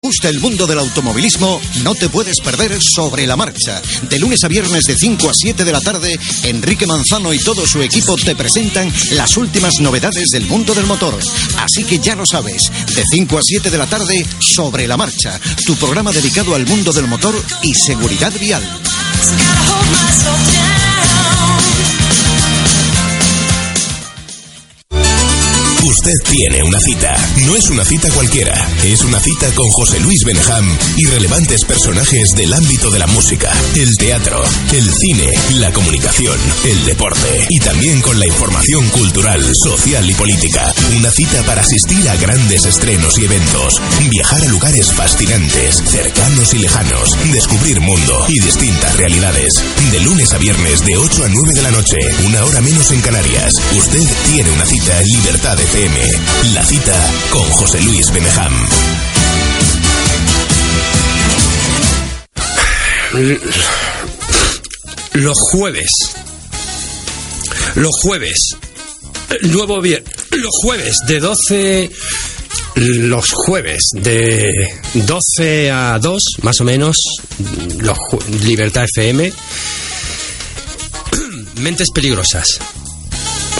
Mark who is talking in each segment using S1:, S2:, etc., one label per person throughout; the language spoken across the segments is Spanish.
S1: Gusta el mundo del automovilismo, no te puedes perder Sobre la Marcha. De lunes a viernes de 5 a 7 de la tarde, Enrique Manzano y todo su equipo te presentan las últimas novedades del mundo del motor. Así que ya lo sabes, de 5 a 7 de la tarde, Sobre la Marcha, tu programa dedicado al mundo del motor y seguridad vial.
S2: Usted tiene una cita. No es una cita cualquiera. Es una cita con José Luis Benjam y relevantes personajes del ámbito de la música, el teatro, el cine, la comunicación, el deporte y también con la información cultural, social y política. Una cita para asistir a grandes estrenos y eventos, viajar a lugares fascinantes, cercanos y lejanos, descubrir mundo y distintas realidades. De lunes a viernes de 8 a 9 de la noche, una hora menos en Canarias. Usted tiene una cita en Libertad FM. La cita con José Luis Benejam.
S3: Los jueves. Los jueves. Nuevo viernes. Los jueves de 12 los jueves de 12 a 2, más o menos, los Libertad FM. Mentes peligrosas.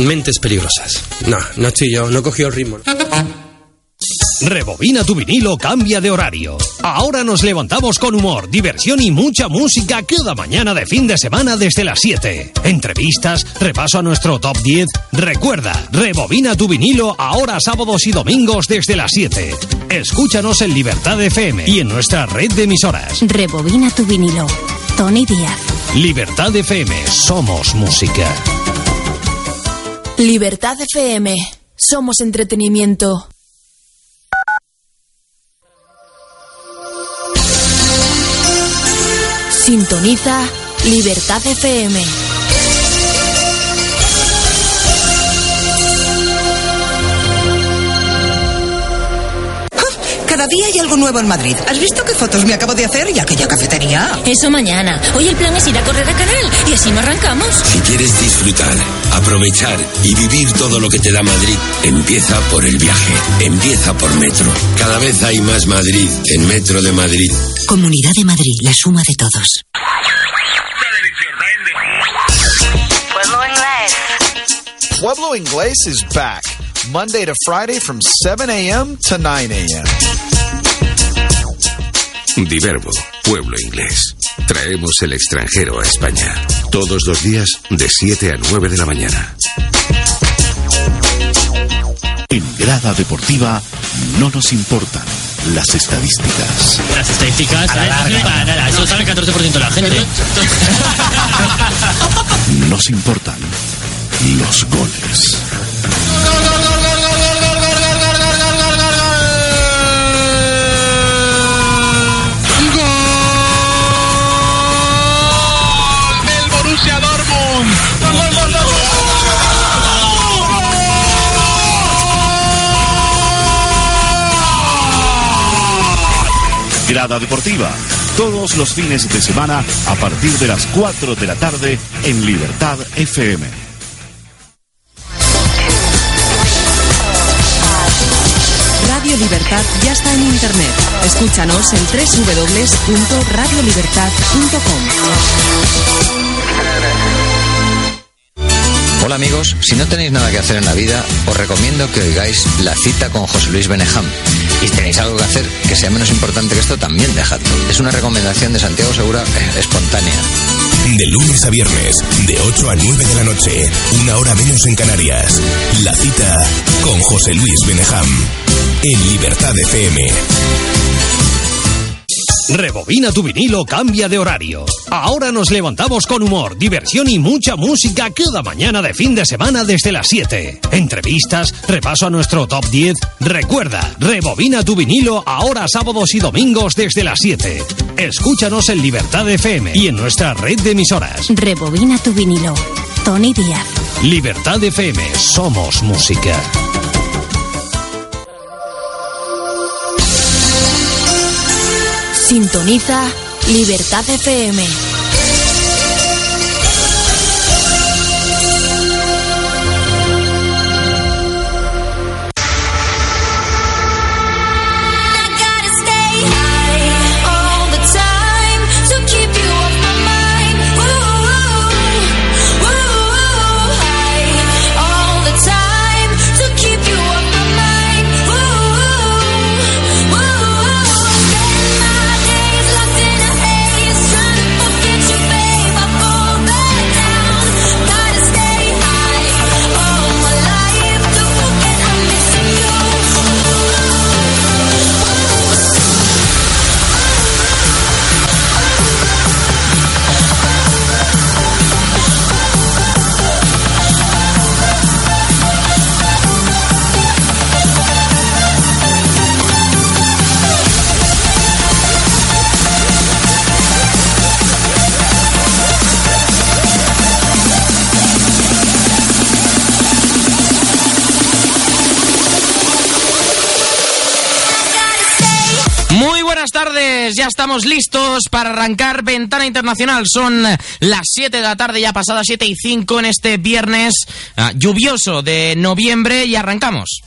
S3: Mentes peligrosas. No, no estoy yo, no he cogido el ritmo.
S4: Rebobina tu vinilo, cambia de horario. Ahora nos levantamos con humor, diversión y mucha música cada mañana de fin de semana desde las 7. Entrevistas, repaso a nuestro top 10. Recuerda, rebobina tu vinilo ahora sábados y domingos desde las 7. Escúchanos en Libertad FM y en nuestra red de emisoras.
S5: Rebobina tu vinilo. Tony Díaz.
S4: Libertad FM, somos música.
S6: Libertad FM. Somos entretenimiento. Sintoniza Libertad FM.
S7: Cada día hay algo nuevo en Madrid. ¿Has visto qué fotos me acabo de hacer y aquella cafetería?
S8: Eso mañana. Hoy el plan es ir a correr a canal y así no arrancamos.
S9: Si quieres disfrutar, aprovechar y vivir todo lo que te da Madrid, empieza por el viaje. Empieza por Metro. Cada vez hay más Madrid en Metro de Madrid.
S10: Comunidad de Madrid, la suma de todos.
S11: Pueblo Inglés.
S12: Pueblo Inglés is back. Monday to Friday from 7 a.m. to 9 a.m.
S13: Diverbo, pueblo inglés. Traemos el extranjero a España. Todos los días de 7 a 9 de la mañana.
S14: En grada deportiva no nos importan las estadísticas.
S15: Las estadísticas, a no para nada. Eso sabe el 14% de la gente.
S14: Nos importan los goles. Deportiva. Todos los fines de semana a partir de las 4 de la tarde en Libertad FM.
S16: Radio Libertad ya está en internet. Escúchanos en www.radiolibertad.com.
S17: Hola amigos, si no tenéis nada que hacer en la vida, os recomiendo que oigáis La cita con José Luis Benejam. Y si tenéis algo que hacer que sea menos importante que esto, también dejadlo. Es una recomendación de Santiago Segura eh, espontánea.
S2: De lunes a viernes, de 8 a 9 de la noche, una hora menos en Canarias. La cita con José Luis Benejam. En Libertad FM.
S4: Rebobina tu vinilo, cambia de horario. Ahora nos levantamos con humor, diversión y mucha música cada mañana de fin de semana desde las 7. Entrevistas, repaso a nuestro top 10. Recuerda, rebobina tu vinilo ahora sábados y domingos desde las 7. Escúchanos en Libertad FM y en nuestra red de emisoras.
S5: Rebobina tu vinilo. Tony Díaz.
S4: Libertad FM, somos música.
S6: Sintoniza Libertad FM.
S18: Ya estamos listos para arrancar Ventana Internacional. Son las 7 de la tarde, ya pasadas 7 y 5 en este viernes ah, lluvioso de noviembre y arrancamos.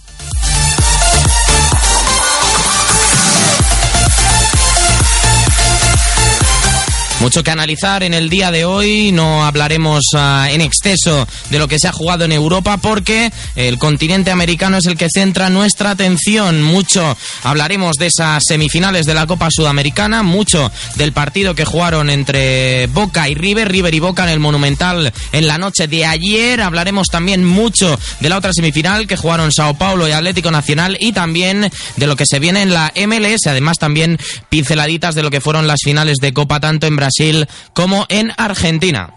S18: Mucho que analizar en el día de hoy, no hablaremos ah, en exceso de lo que se ha jugado en Europa porque el continente americano es el que centra nuestra atención. Mucho hablaremos de esas semifinales de la Copa Sudamericana, mucho del partido que jugaron entre Boca y River, River y Boca en el Monumental en la noche de ayer. Hablaremos también mucho de la otra semifinal que jugaron Sao Paulo y Atlético Nacional y también de lo que se viene en la MLS, además también pinceladitas de lo que fueron las finales de Copa tanto en Brasil como en Argentina.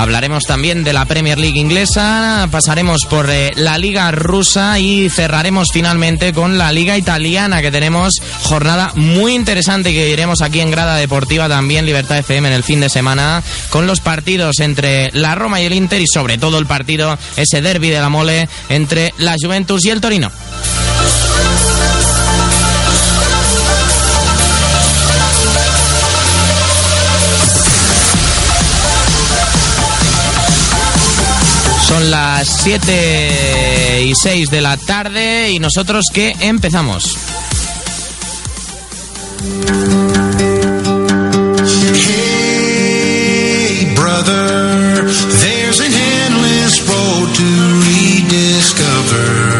S18: Hablaremos también de la Premier League inglesa, pasaremos por eh, la Liga rusa y cerraremos finalmente con la Liga italiana que tenemos jornada muy interesante que iremos aquí en Grada Deportiva también Libertad FM en el fin de semana con los partidos entre la Roma y el Inter y sobre todo el partido ese derby de la mole entre la Juventus y el Torino. Son las 7 y 6 de la tarde y nosotros que empezamos.
S19: Hey, brother, there's an endless road to rediscover.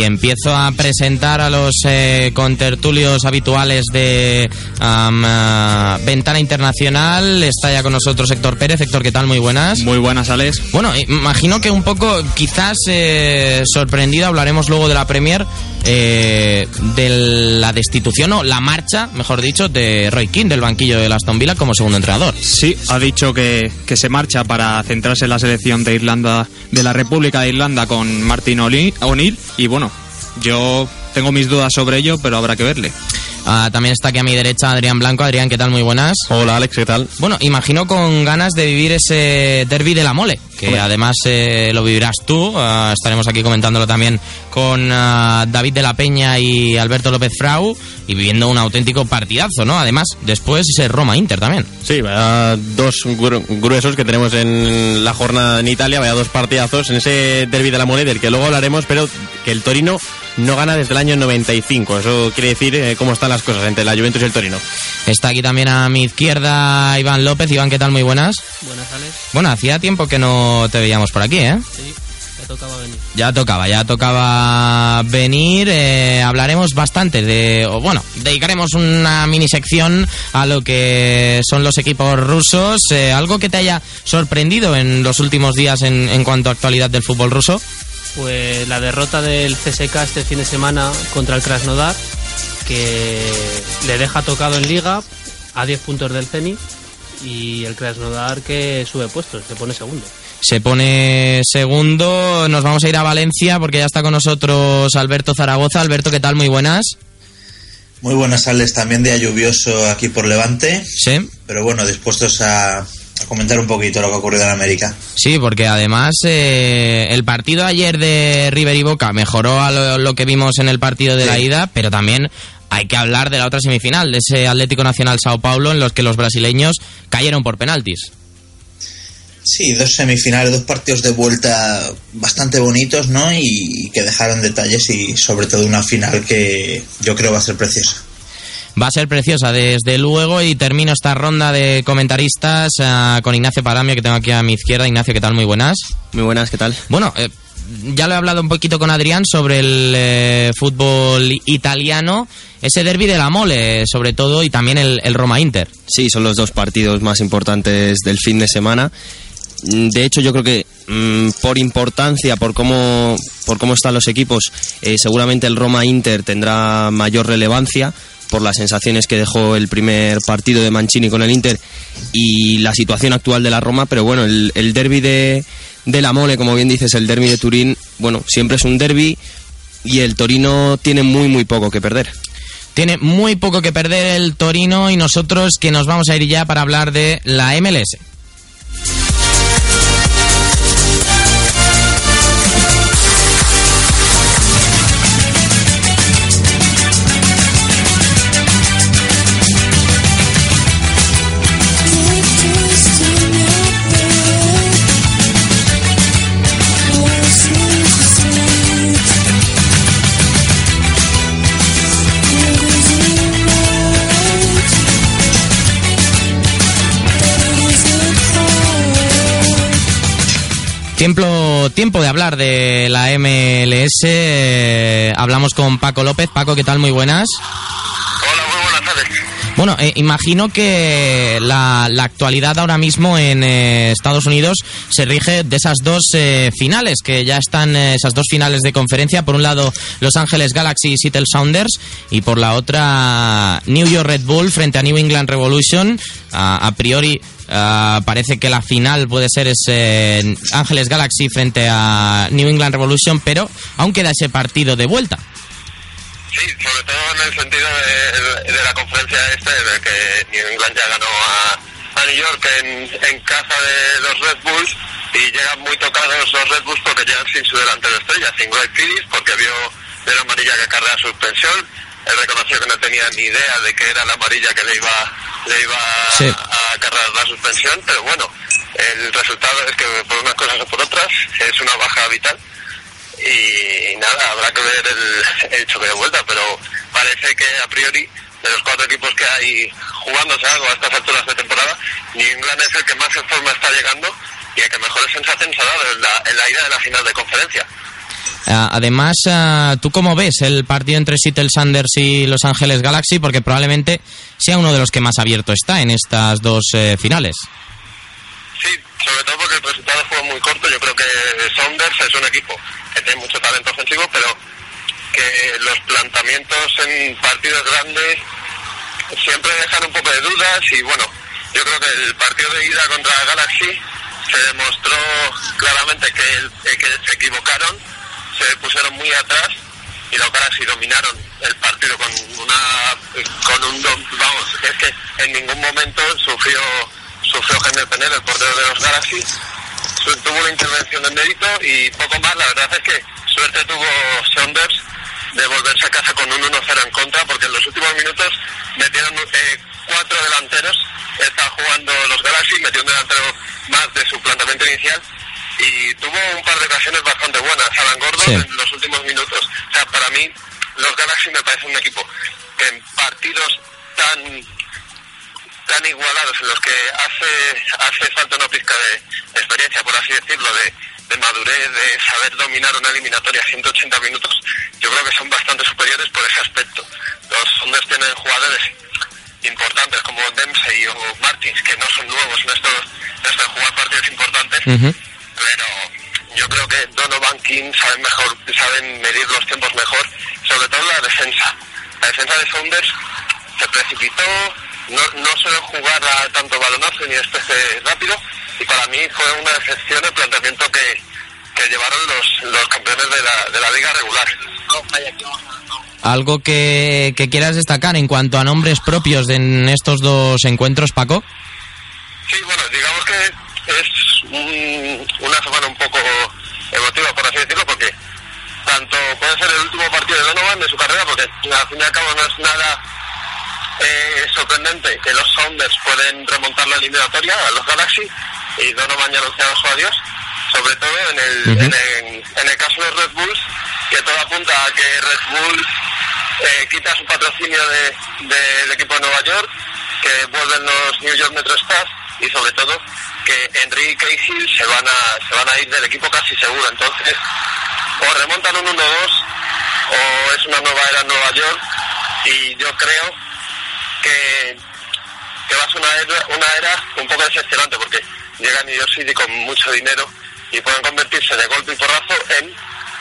S18: Y empiezo a presentar a los eh, contertulios habituales de am, ah, Ventana Internacional. Está ya con nosotros Héctor Pérez. Héctor, ¿qué tal? Muy buenas.
S20: Muy buenas, Alex.
S18: Bueno, imagino que un poco, quizás eh, sorprendido, hablaremos luego de la Premier, eh, de la destitución o la marcha, mejor dicho, de Roy King del banquillo de Aston Villa como segundo entrenador.
S20: Sí, ha dicho que, que se marcha para centrarse en la selección de Irlanda, de la República de Irlanda con Martin O'Neill. O'Neill, Y bueno, yo tengo mis dudas sobre ello, pero habrá que verle.
S18: Ah, también está aquí a mi derecha Adrián Blanco. Adrián, ¿qué tal? Muy buenas.
S21: Hola Alex, ¿qué tal?
S18: Bueno, imagino con ganas de vivir ese derby de la mole, que
S21: Hombre.
S18: además eh, lo vivirás tú. Ah, estaremos aquí comentándolo también con ah, David de la Peña y Alberto López Frau y viviendo un auténtico partidazo, ¿no? Además, después ese Roma-Inter también.
S21: Sí, vaya dos gru- gruesos que tenemos en la jornada en Italia, vaya dos partidazos en ese derby de la moneda, del que luego hablaremos, pero que el Torino no gana desde el año 95. Eso quiere decir eh, cómo están las cosas entre la Juventus y el Torino.
S18: Está aquí también a mi izquierda Iván López. Iván, ¿qué tal? Muy buenas.
S22: Buenas, Alex.
S18: Bueno, hacía tiempo que no te veíamos por aquí, ¿eh?
S22: Sí, ya tocaba venir.
S18: Ya tocaba, ya tocaba venir. eh, hablaremos bastante de. o bueno, dedicaremos una mini sección a lo que son los equipos rusos. eh, algo que te haya sorprendido en los últimos días en, en cuanto a actualidad del fútbol ruso.
S22: Pues la derrota del CSK este fin de semana contra el Krasnodar, que le deja tocado en liga a 10 puntos del Zenit y el Krasnodar que sube puestos, se pone segundo.
S18: Se pone segundo. Nos vamos a ir a Valencia porque ya está con nosotros Alberto Zaragoza. Alberto, ¿qué tal? Muy buenas.
S23: Muy buenas tardes, también día lluvioso aquí por Levante.
S18: Sí.
S23: Pero bueno, dispuestos a, a comentar un poquito lo que ha ocurrido en América.
S18: Sí, porque además eh, el partido ayer de River y Boca mejoró a lo, lo que vimos en el partido de la ida, pero también hay que hablar de la otra semifinal, de ese Atlético Nacional Sao Paulo, en los que los brasileños cayeron por penaltis.
S23: Sí, dos semifinales, dos partidos de vuelta bastante bonitos, ¿no? Y, y que dejaron detalles y sobre todo una final que yo creo va a ser preciosa.
S18: Va a ser preciosa, desde luego, y termino esta ronda de comentaristas ah, con Ignacio Paramio, que tengo aquí a mi izquierda. Ignacio, ¿qué tal? Muy buenas.
S21: Muy buenas, ¿qué tal?
S18: Bueno, eh, ya lo he hablado un poquito con Adrián sobre el eh, fútbol italiano, ese derby de la mole, sobre todo, y también el, el Roma-Inter.
S21: Sí, son los dos partidos más importantes del fin de semana. Mm, De hecho, yo creo que mm, por importancia, por cómo, por cómo están los equipos, eh, seguramente el Roma-Inter tendrá mayor relevancia por las sensaciones que dejó el primer partido de Mancini con el Inter y la situación actual de la Roma, pero bueno, el, derby de, de la mole, como bien dices, el derby de Turín, bueno, siempre es un derby y el Torino tiene muy, muy poco que perder.
S18: Tiene muy poco que perder el Torino y nosotros que nos vamos a ir ya para hablar de la MLS. Tiempo, tiempo de hablar de la MLS. eh, hablamos con Paco López. Paco, ¿qué tal? Muy buenas. Bueno, eh, imagino que la, la actualidad ahora mismo en eh, Estados Unidos se rige de esas dos eh, finales, que ya están esas dos finales de conferencia. Por un lado, Los Ángeles Galaxy y Seattle Sounders, y por la otra, New York Red Bull frente a New England Revolution. A- a priori, ah, parece que la final puede ser ese Ángeles Galaxy frente a New England Revolution, pero aún queda ese partido de vuelta.
S24: Sí, sobre todo en el sentido de, la conferencia este, de que New England ya ganó a, New York en, en casa de los Red Bulls y llegan muy tocados los Red Bulls porque llegan sin su delantero estrella, sin Greg Phillips, porque vio de la amarilla que acarrea suspensión. Él reconoció que no tenía ni idea de que era la amarilla que le iba, le iba
S18: Sí.
S24: a acarrear la suspensión, pero bueno, el resultado es que por unas cosas o por otras es una baja vital y nada, habrá que ver el, el choque de vuelta, pero parece que a priori de los cuatro equipos que hay jugándose algo a estas alturas de temporada, New England es el que más en forma está llegando y el que mejores sensaciones ha dado en la, en la ida de la final de conferencia.
S18: Ah, Además, ah, ¿tú cómo ves el partido entre Seattle Sanders y Los Ángeles Galaxy? Porque probablemente sea uno de los que más abierto está en estas dos eh, finales.
S24: Sí, sobre todo porque el resultado fue muy corto. Yo creo que Saunders es un equipo que tiene mucho talento ofensivo, pero que los planteamientos en partidos grandes siempre dejan un poco de dudas y bueno, yo creo que el partido de ida contra Galaxy se demostró claramente que, que se equivocaron, se pusieron muy atrás y los Galaxy dominaron el partido con una con un vamos es que en ningún momento sufrió sufrió Jaime Penel el portero de los Galaxy. Tuvo una intervención de mérito y poco más. La verdad es que suerte tuvo Saunders de volverse a casa con un 1-0 en contra porque en los últimos minutos metieron eh, cuatro delanteros. Están jugando los Galaxy metió un delantero más de su planteamiento inicial y tuvo un par de ocasiones bastante buenas. Alan Gordon
S18: Sí.
S24: en los últimos minutos. O sea para mí los Galaxy me parece un equipo que en partidos tan tan igualados en los que hace hace falta una pizca de, experiencia por así decirlo de, de madurez de saber dominar una eliminatoria a 180 minutos yo creo que son bastante superiores por ese aspecto. Los Sounders tienen jugadores importantes como Dempsey o Martins que no son nuevos en esto, en esto de jugar partidos importantes pero yo creo que Donovan King saben mejor, saben medir los tiempos mejor, sobre todo la defensa. La defensa de Saunders se precipitó, no, no suelen jugar a tanto balonazo ni especie rápido, y para mí fue una decepción el planteamiento que, que llevaron los, los campeones de la, de la liga regular.
S18: ¿Algo que, que quieras destacar en cuanto a nombres propios de en estos dos encuentros, Paco?
S24: Sí, bueno, digamos que es un- una semana un poco emotiva, por así decirlo, porque tanto puede ser el último partido de Donovan de su carrera, porque al fin y al cabo no es nada eh, sorprendente que los Sounders pueden remontar la eliminatoria a los Galaxy y Donovan ya anunciado su adiós, sobre todo en el, en el, en el caso de Red Bulls, que todo apunta a que Red Bull eh, quita su patrocinio de- del equipo de Nueva York, que vuelven los New York Metro Stars y sobre todo que Henry y Cahill se van a se van a ir del equipo casi seguro. Entonces, o remontan un 1-2 o es una nueva era en Nueva York y yo creo que, que va a ser una era, una era un poco decepcionante porque llega New York City con mucho dinero y pueden convertirse de golpe y porrazo en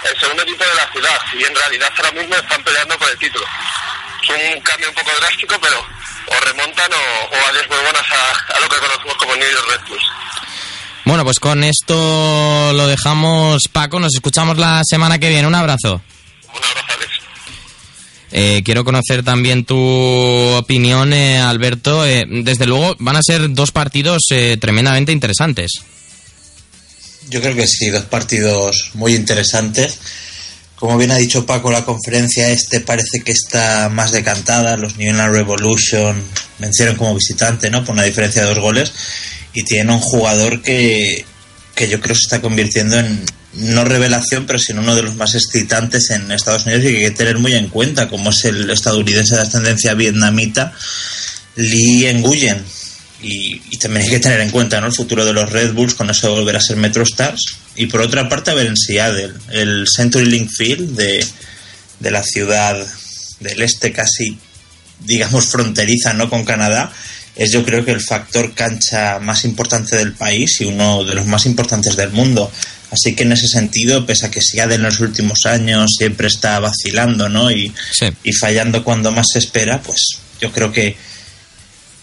S24: el segundo equipo de la ciudad y en realidad ahora mismo están peleando por el título. Es un cambio un poco drástico, pero o remontan o, o adiós muy buenas a, a lo que conocemos como New York Red Bulls.
S18: Bueno, pues con esto lo dejamos, Paco. Nos escuchamos la semana que viene. Un abrazo. Eh, quiero conocer también tu opinión, eh, Alberto. Eh, desde luego van a ser dos partidos eh, tremendamente interesantes.
S23: Yo creo que sí, dos partidos muy interesantes. Como bien ha dicho Paco, la conferencia este parece que está más decantada. Los New England Revolution vencieron como visitante, ¿no? Por una diferencia de dos goles. Y tienen un jugador que, que yo creo se está convirtiendo en, no revelación, pero sino uno de los más excitantes en Estados Unidos y que hay que tener muy en cuenta, como es el estadounidense de ascendencia vietnamita Lee Nguyen. Y, y también hay que tener en cuenta ¿no? el futuro de los Red Bulls con eso de volver a ser Metro Stars. Y por otra parte, a ver en Seattle, el CenturyLink Field de, de la ciudad del este casi, digamos, fronteriza ¿no? con Canadá, es yo creo que el factor cancha más importante del país y uno de los más importantes del mundo. Así que en ese sentido, pese a que Seattle en los últimos años siempre está vacilando ¿no? y, y fallando cuando más se espera, pues yo creo que,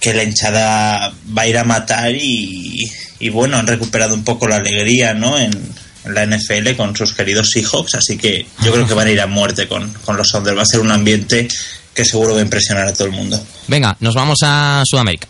S23: que la hinchada va a ir a matar y, bueno, han recuperado un poco la alegría ¿no? en, en la NFL con sus queridos Seahawks, así que yo creo que van a ir a muerte con, con los Sounders. Va a ser un ambiente que seguro va a impresionar a todo el mundo.
S18: Venga, nos vamos a Sudamérica.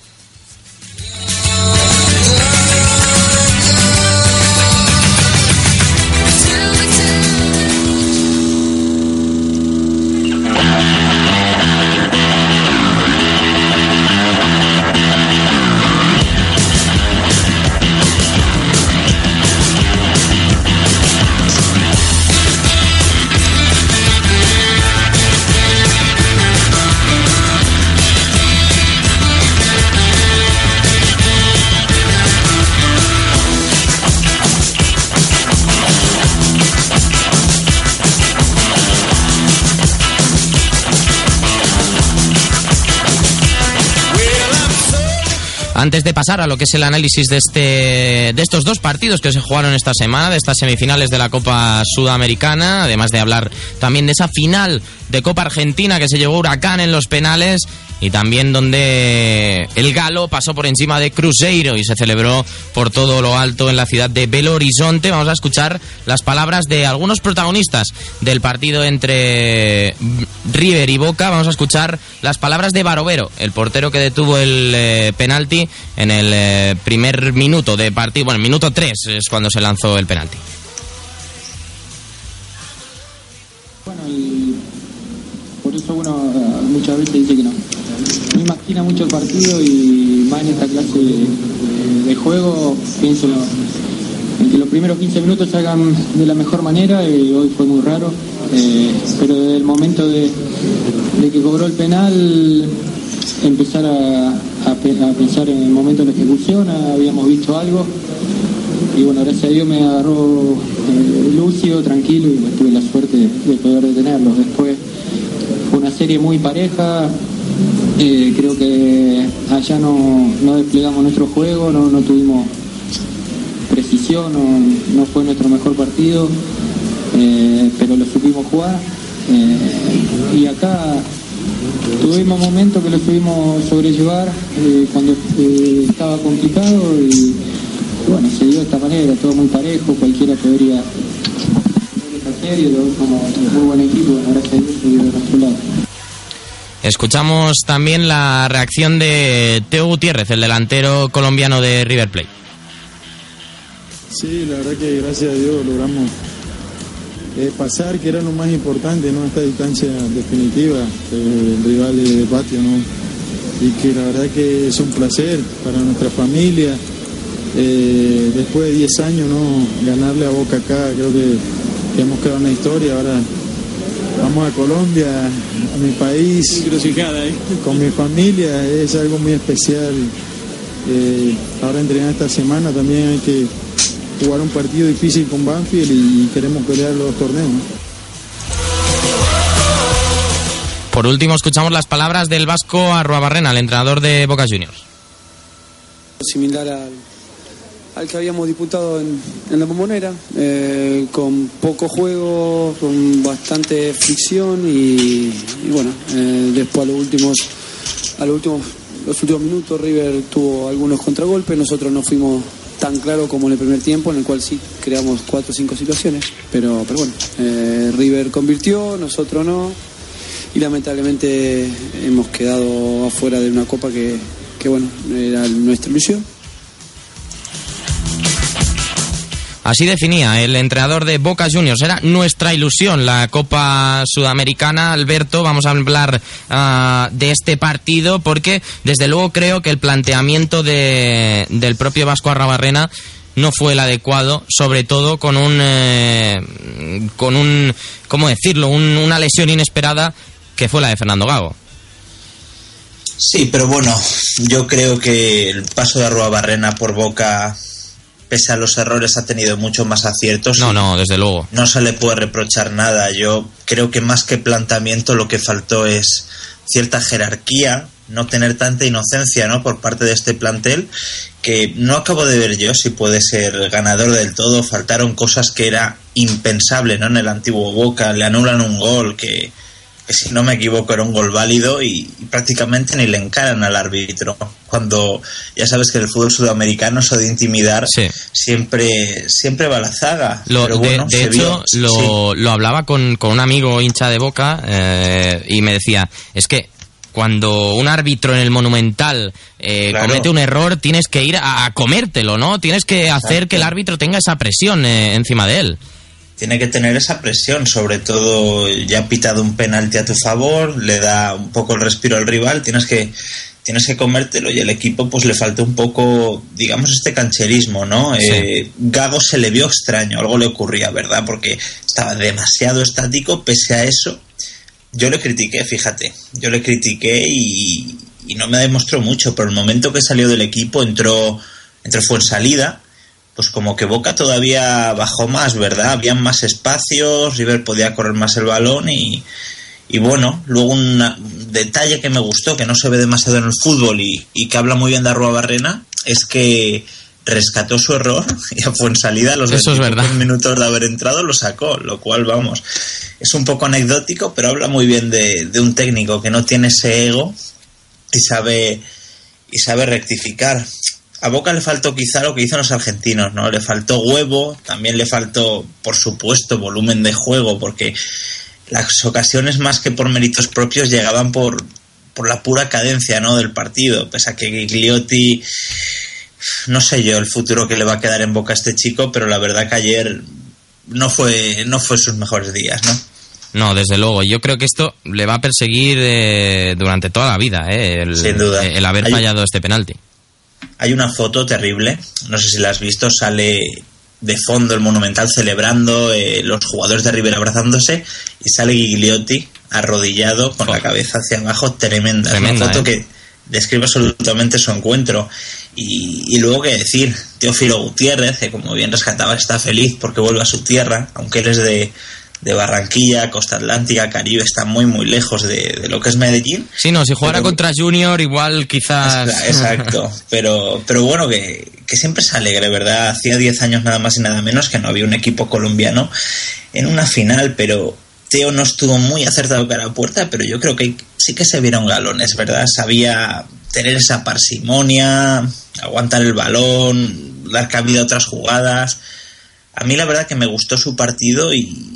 S18: Antes de pasar a lo que es el análisis de este de estos dos partidos que se jugaron esta semana, de estas semifinales de la Copa Sudamericana, además de hablar también de esa final de Copa Argentina que se llevó Huracán en los penales, y también donde el Galo pasó por encima de Cruzeiro y se celebró por todo lo alto en la ciudad de Belo Horizonte. Vamos a escuchar las palabras de algunos protagonistas del partido entre River y Boca. Vamos a escuchar las palabras de Barovero, el portero que detuvo el eh, penalti en el eh, primer minuto de partido. Bueno, minuto 3 es cuando se lanzó el penalti.
S25: Bueno, por eso eh, muchas veces dice que no. No imagina mucho el partido y más en esta clase de, juego pienso en que los primeros 15 minutos salgan de la mejor manera y hoy fue muy raro. Eh, pero desde el momento de, que cobró el penal empezar a, a pe- a pensar en el momento de la ejecución, habíamos visto algo y bueno, gracias a Dios me agarró eh, lúcido, tranquilo y tuve la suerte de, de poder detenerlos. Después una serie muy pareja, eh, creo que allá no, no desplegamos nuestro juego, no, no tuvimos precisión, no, no fue nuestro mejor partido, eh, pero lo supimos jugar. Eh, y acá tuvimos momentos que lo supimos sobrellevar cuando estaba complicado y bueno, se dio de esta manera, todo muy parejo, cualquiera podría serie, lo como muy buen equipo, gracias a Dios de nuestro lado.
S18: Escuchamos también la reacción de Teo Gutiérrez, el delantero colombiano de River Plate.
S26: Sí, la verdad que gracias a Dios logramos eh, pasar, que era lo más importante, ¿no? Esta distancia definitiva, eh, el rival de, de patio, ¿no? Y que la verdad que es un placer para nuestra familia. Eh, después de 10 años, ¿no? Ganarle a Boca acá, creo que, que hemos quedado en la historia. Ahora vamos a Colombia, a mi país, con mi familia, es algo muy especial. Eh, ahora entrenar esta semana también hay que jugar un partido difícil con Banfield y queremos pelear los torneos.
S18: Por último, escuchamos las palabras del Vasco Arruabarrena, el entrenador de Boca Juniors.
S27: similar al, al que habíamos disputado en, la bombonera, eh, con poco juego, con bastante fricción y, bueno, eh, después a los últimos, a los últimos, los últimos minutos River tuvo algunos contragolpes, nosotros no fuimos tan claros como en el primer tiempo, en el cual sí creamos cuatro o cinco situaciones, pero, pero bueno, eh, River convirtió, nosotros no, y lamentablemente hemos quedado afuera de una copa que, que bueno, era nuestra ilusión.
S18: Así definía el entrenador de Boca Juniors. Era nuestra ilusión la Copa Sudamericana. Alberto, vamos a hablar ah, de este partido porque desde luego creo que el planteamiento de- del propio Vasco Arrabarrena no fue el adecuado, sobre todo con un, eh, con un, ¿cómo decirlo? Un- una lesión inesperada que fue la de Fernando Gago.
S23: Sí, pero bueno, yo creo que el paso de Arrua Barrena por Boca, pese a los errores, ha tenido mucho más aciertos.
S18: No, no, desde luego.
S23: No se le puede reprochar nada. Yo creo que más que planteamiento lo que faltó es cierta jerarquía, no tener tanta inocencia ¿no? por parte de este plantel, que no acabo de ver yo si puede ser ganador del todo. Faltaron cosas que era impensable ¿no? en el antiguo Boca, le anulan un gol que, que si no me equivoco era un gol válido y, y prácticamente ni le encaran al árbitro. Cuando ya sabes que el fútbol sudamericano eso de intimidar siempre siempre va a la zaga.
S18: Lo-
S23: Pero
S18: de,
S23: bueno,
S18: de hecho,
S23: vio.
S18: lo, lo hablaba con, con un amigo hincha de boca eh, y me decía, es que cuando un árbitro en el Monumental eh,
S23: Claro.
S18: comete un error, tienes que ir a, a comértelo, ¿no? Tienes que hacer que el árbitro tenga esa presión eh, encima de él.
S23: Tiene que tener esa presión, sobre todo ya ha pitado un penalti a tu favor, le da un poco el respiro al rival, tienes que tienes que comértelo y el equipo pues le falta un poco, digamos, este cancherismo, ¿no?
S18: Sí.
S23: Eh, Gago se le vio extraño, algo le ocurría, ¿verdad? Porque estaba demasiado estático, pese a eso, yo le critiqué, fíjate, yo le critiqué y, y no me demostró mucho, pero el momento que salió del equipo entró, entró fue en salida, pues como que Boca todavía bajó más, ¿verdad? Habían más espacios, River podía correr más el balón y, y bueno, luego una- un detalle que me gustó, que no se ve demasiado en el fútbol y, y que habla muy bien de Arrua Barrena, es que rescató su error y fue en salida a los
S18: Eso es
S23: 20
S18: verdad.
S23: minutos de haber entrado lo sacó, lo cual vamos, es un poco anecdótico, pero habla muy bien de, de un técnico que no tiene ese ego y sabe y sabe rectificar. A Boca le faltó quizá lo que hizo los argentinos, ¿no? Le faltó huevo, también le faltó, por supuesto, volumen de juego, porque las ocasiones más que por méritos propios llegaban por, por la pura cadencia, ¿no? Del partido, pese a que Gigliotti, no sé yo el futuro que le va a quedar en Boca a este chico, pero la verdad que ayer no fue, no fue sus mejores días, ¿no?
S18: No, desde luego. Yo creo que esto le va a perseguir eh, durante toda la vida, eh, el,
S23: Sin duda.
S18: el haber
S23: Hay-
S18: fallado este penalti.
S23: Hay una foto terrible, no sé si la has visto, sale de fondo el Monumental celebrando, eh, los jugadores de River abrazándose y sale Gigliotti arrodillado con la cabeza hacia abajo, tremenda.
S18: Tremenda,
S23: es una foto
S18: ¿eh?
S23: que describe absolutamente su encuentro. Y, y luego que decir, Teófilo Gutiérrez, que como bien rescataba está feliz porque vuelve a su tierra, aunque él es de, de Barranquilla, Costa Atlántica, Caribe, está muy muy lejos de, de lo que es Medellín.
S18: Sí, no, si jugara
S23: Pero-
S18: contra Junior, igual quizás.
S23: Exacto, pero, pero bueno, que, que siempre es alegre, ¿verdad? Hacía 10 años nada más y nada menos que no había un equipo colombiano en una final, pero Teo no estuvo muy acertado cara a puerta, pero yo creo que sí que se vieron galones, ¿verdad? Sabía tener esa parsimonia, aguantar el balón, dar cabida a otras jugadas. A mí la verdad que me gustó su partido y,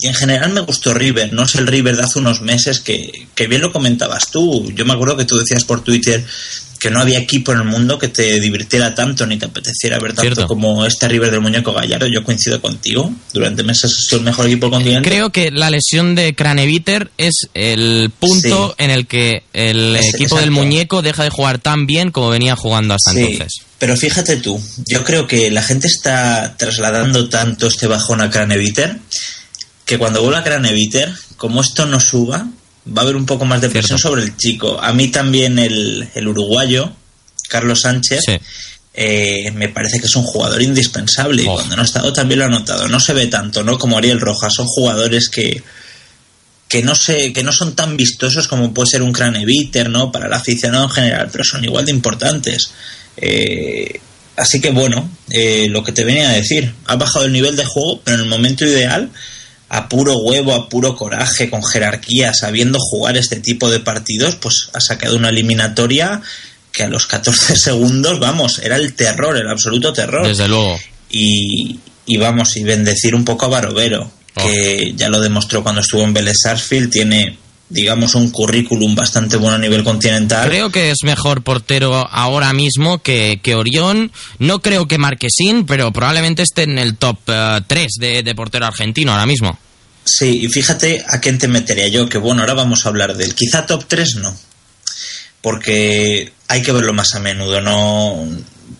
S23: y en general me gustó River, no es el River de hace unos meses que, que bien lo comentabas tú. Yo me acuerdo que tú decías por Twitter que no había equipo en el mundo que te divirtiera tanto ni te apeteciera ver tanto
S18: Cierto.
S23: como este River del muñeco Gallardo. Yo coincido contigo. Durante meses sido el mejor equipo del continente.
S18: Creo que la lesión de Craneviter es el punto
S23: Sí.
S18: en el que el
S23: Es-
S18: equipo del muñeco deja de jugar tan bien como venía jugando hasta
S23: Sí,
S18: entonces.
S23: Pero fíjate tú, yo creo que la gente está trasladando tanto este bajón a Craneviter que cuando vuelva Craneviter, como esto no suba, va a haber un poco más de presión sobre el chico. A mí también el, el uruguayo, Carlos Sánchez, eh, me parece que es un jugador indispensable y cuando no ha estado también lo ha notado. No se ve tanto, ¿no? Como Ariel Rojas, son jugadores que que no sé, que no son tan vistosos como puede ser un Craneviter, ¿no? Para el aficionado en general, pero son igual de importantes. Eh, así que bueno, eh, lo que te venía a decir, ha bajado el nivel de juego, pero en el momento ideal, a puro huevo, a puro coraje, con jerarquía, sabiendo jugar este tipo de partidos, pues ha sacado una eliminatoria que a los 14 segundos, vamos, era el terror, el absoluto terror.
S18: Desde luego.
S23: Y, y vamos, y bendecir un poco a Barovero, que ya lo demostró cuando estuvo en Vélez Sarsfield, tiene, digamos, un currículum bastante bueno a nivel continental.
S18: Creo que es mejor portero ahora mismo que, que Orión. No creo que Marquesín, pero probablemente esté en el top 3 de, de portero argentino ahora mismo.
S23: Sí, y fíjate a quién te metería yo, que bueno, ahora vamos a hablar de él. Quizá top 3 no, porque hay que verlo más a menudo, no.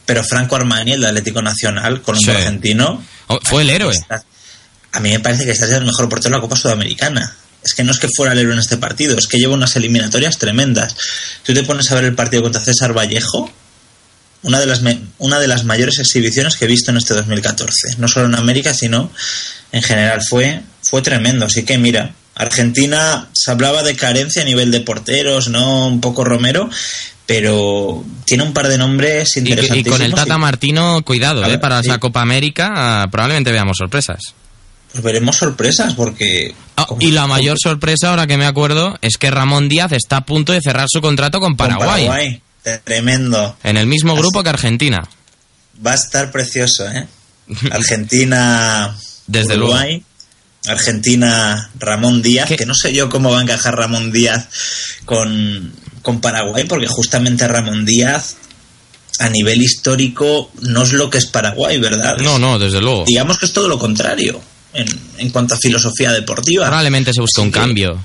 S23: Pero Franco Armani, el de Atlético Nacional, colombo
S18: Sí.
S23: argentino.
S18: Oh, Fue el héroe.
S23: está- a mí me parece que está siendo el mejor portero de la Copa Sudamericana. Es que no es que fuera el héroe en este partido, es que lleva unas eliminatorias tremendas. Tú te pones a ver el partido contra César Vallejo, una de las, me- una de las mayores exhibiciones que he visto en este 2014. No solo en América, sino en general. Fue, fue tremendo. Así que mira, Argentina se hablaba de carencia a nivel de porteros, ¿no? Un poco Romero, pero tiene un par de nombres
S18: Y, que- y
S23: interesantísimos.
S18: con el Tata Martino, cuidado, eh, para
S23: sí.
S18: esa Copa América ah, probablemente veamos sorpresas.
S23: Pues veremos sorpresas porque...
S18: Ah, y la mayor sorpresa, ahora que me acuerdo, es que Ramón Díaz está a punto de cerrar su contrato con
S23: con
S18: Paraguay.
S23: Tremendo.
S18: En el mismo grupo que Argentina.
S23: Va a estar precioso, ¿eh? Argentina,
S18: Desde
S23: Uruguay, Argentina, Ramón Díaz, que no sé yo cómo va a encajar Ramón Díaz con, con Paraguay, porque justamente Ramón Díaz a nivel histórico no es lo que es Paraguay, ¿verdad?
S18: No, no, desde luego.
S23: Digamos que es todo lo contrario en, en cuanto a filosofía deportiva.
S18: Probablemente se busque un cambio.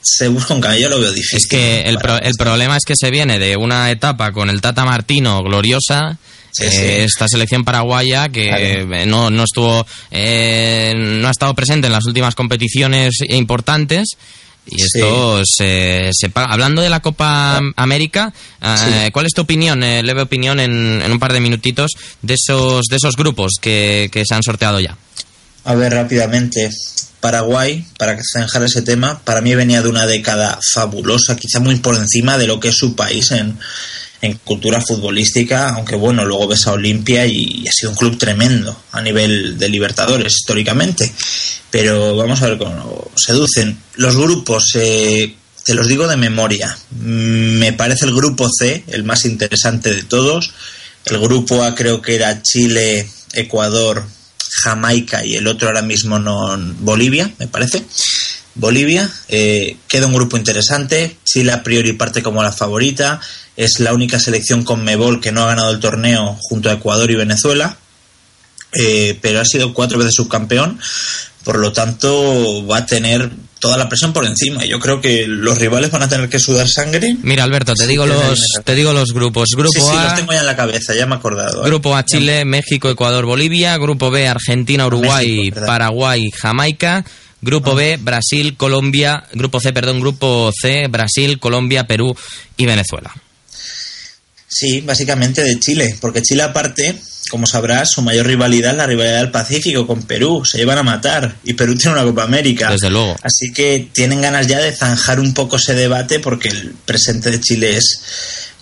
S23: Se busca un cambio, yo lo veo difícil.
S18: Es que el, pro- el problema es que se viene de una etapa con el Tata Martino gloriosa.
S23: Sí,
S18: eh. Esta selección paraguaya que
S23: Claro.
S18: no, no estuvo eh, no ha estado presente en las últimas competiciones importantes y
S23: Sí.
S18: esto se, se. Hablando de la Copa América, eh,
S23: Sí.
S18: ¿cuál es tu opinión, eh, leve opinión en, en un par de minutitos de esos de esos grupos que, que se han sorteado ya?
S23: A ver, rápidamente. Paraguay, para zanjar ese tema, para mí venía de una década fabulosa, quizá muy por encima de lo que es su país en, en cultura futbolística, aunque bueno, luego ves a Olimpia y, ha sido un club tremendo a nivel de Libertadores históricamente. Pero vamos a ver cómo seducen. Los grupos, eh, te los digo de memoria. Mm, Me parece el grupo C el más interesante de todos. El grupo A creo que era Chile, Ecuador, Jamaica y el otro ahora mismo no Bolivia, me parece. Bolivia, eh, queda un grupo interesante. Chile a priori parte como la favorita. Es la única selección con Mebol que no ha ganado el torneo junto a Ecuador y Venezuela. Eh, pero ha sido cuatro veces subcampeón. Por lo tanto, va a tener toda la presión por encima. Yo creo que los rivales van a tener que sudar sangre.
S18: Mira, Alberto, te digo los te digo los grupos. Grupo
S23: sí, sí,
S18: A,
S23: los tengo ya en la cabeza, ya me he acordado. ¿eh?
S18: Grupo A Chile, México, Ecuador, Bolivia. Grupo B Argentina, Uruguay. Paraguay, Jamaica. Grupo B Brasil, Colombia. Grupo C, perdón, Grupo C Brasil, Colombia, Perú y Venezuela.
S23: Sí, básicamente de Chile, porque Chile aparte, como sabrás, su mayor rivalidad es la rivalidad del Pacífico con Perú, se llevan a matar y Perú tiene una Copa América.
S18: Desde luego.
S23: Así que tienen ganas ya de zanjar un poco ese debate porque el presente de Chile es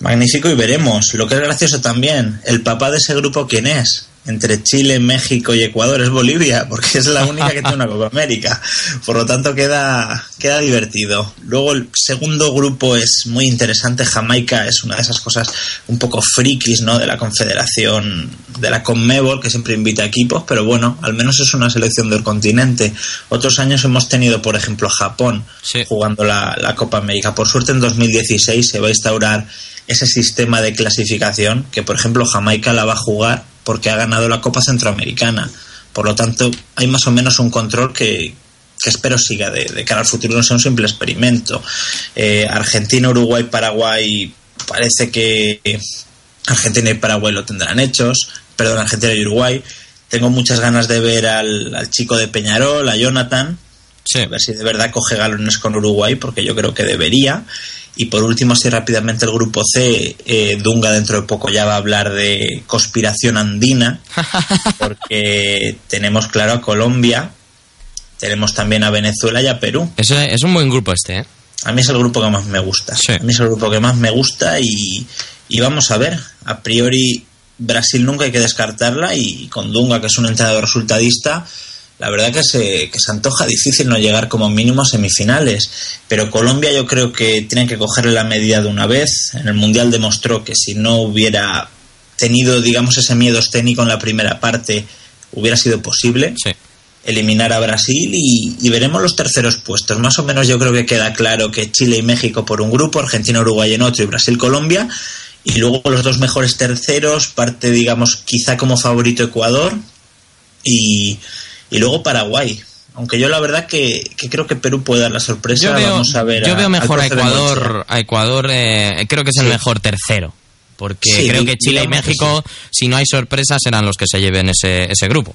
S23: magnífico y veremos. Lo que es gracioso también, el papá de ese grupo, ¿quién es? Entre Chile, México y Ecuador es Bolivia, porque es la única que tiene una Copa América. Por lo tanto, queda, queda divertido. Luego, el segundo grupo es muy interesante. Jamaica es una de esas cosas un poco frikis, ¿no? De la Confederación, de la Conmebol, que siempre invita equipos, pero bueno, al menos es una selección del continente. Otros años hemos tenido, por ejemplo, a Japón jugando la, la Copa América. Por suerte, en 2016 se va a instaurar ese sistema de clasificación que, por ejemplo, Jamaica la va a jugar porque ha ganado la Copa Centroamericana. Por lo tanto, hay más o menos un control que, que espero siga de, de cara al futuro, no sea un simple experimento. Eh, Argentina, Uruguay, Paraguay, parece que Argentina y Paraguay lo tendrán hechos, perdón, Argentina y Uruguay. Tengo muchas ganas de ver al, al chico de Peñarol, a Jonathan, a ver si de verdad coge galones con Uruguay, porque yo creo que debería. Y por último, así rápidamente el grupo C, eh, Dunga dentro de poco ya va a hablar de conspiración andina, porque tenemos claro a Colombia, tenemos también a Venezuela y a Perú.
S18: Es, es un buen grupo este, ¿eh?
S23: A mí es el grupo que más me gusta. A mí es el grupo que más me gusta y, y vamos a ver. A priori, Brasil nunca hay que descartarla y con Dunga, que es un entrenador resultadista, la verdad que se, que se antoja difícil no llegar como mínimo a semifinales. Pero Colombia yo creo que tienen que cogerle la medida de una vez. En el Mundial demostró que si no hubiera tenido, digamos, ese miedo escénico en la primera parte, hubiera sido posible eliminar a Brasil y, y veremos los terceros puestos. Más o menos yo creo que queda claro que Chile y México por un grupo, Argentina, Uruguay en otro y Brasil, Colombia. Y luego los dos mejores terceros, parte, digamos, quizá como favorito Ecuador y, y luego Paraguay. Aunque yo la verdad que, que creo que Perú puede dar la sorpresa.
S18: Yo veo,
S23: Vamos a ver
S18: yo
S23: a-
S18: veo mejor a. Ecuador, a Ecuador eh, creo que es el mejor tercero. Porque
S23: Sí,
S18: creo que Chile y México, si no hay sorpresas, serán los que se lleven ese, ese grupo.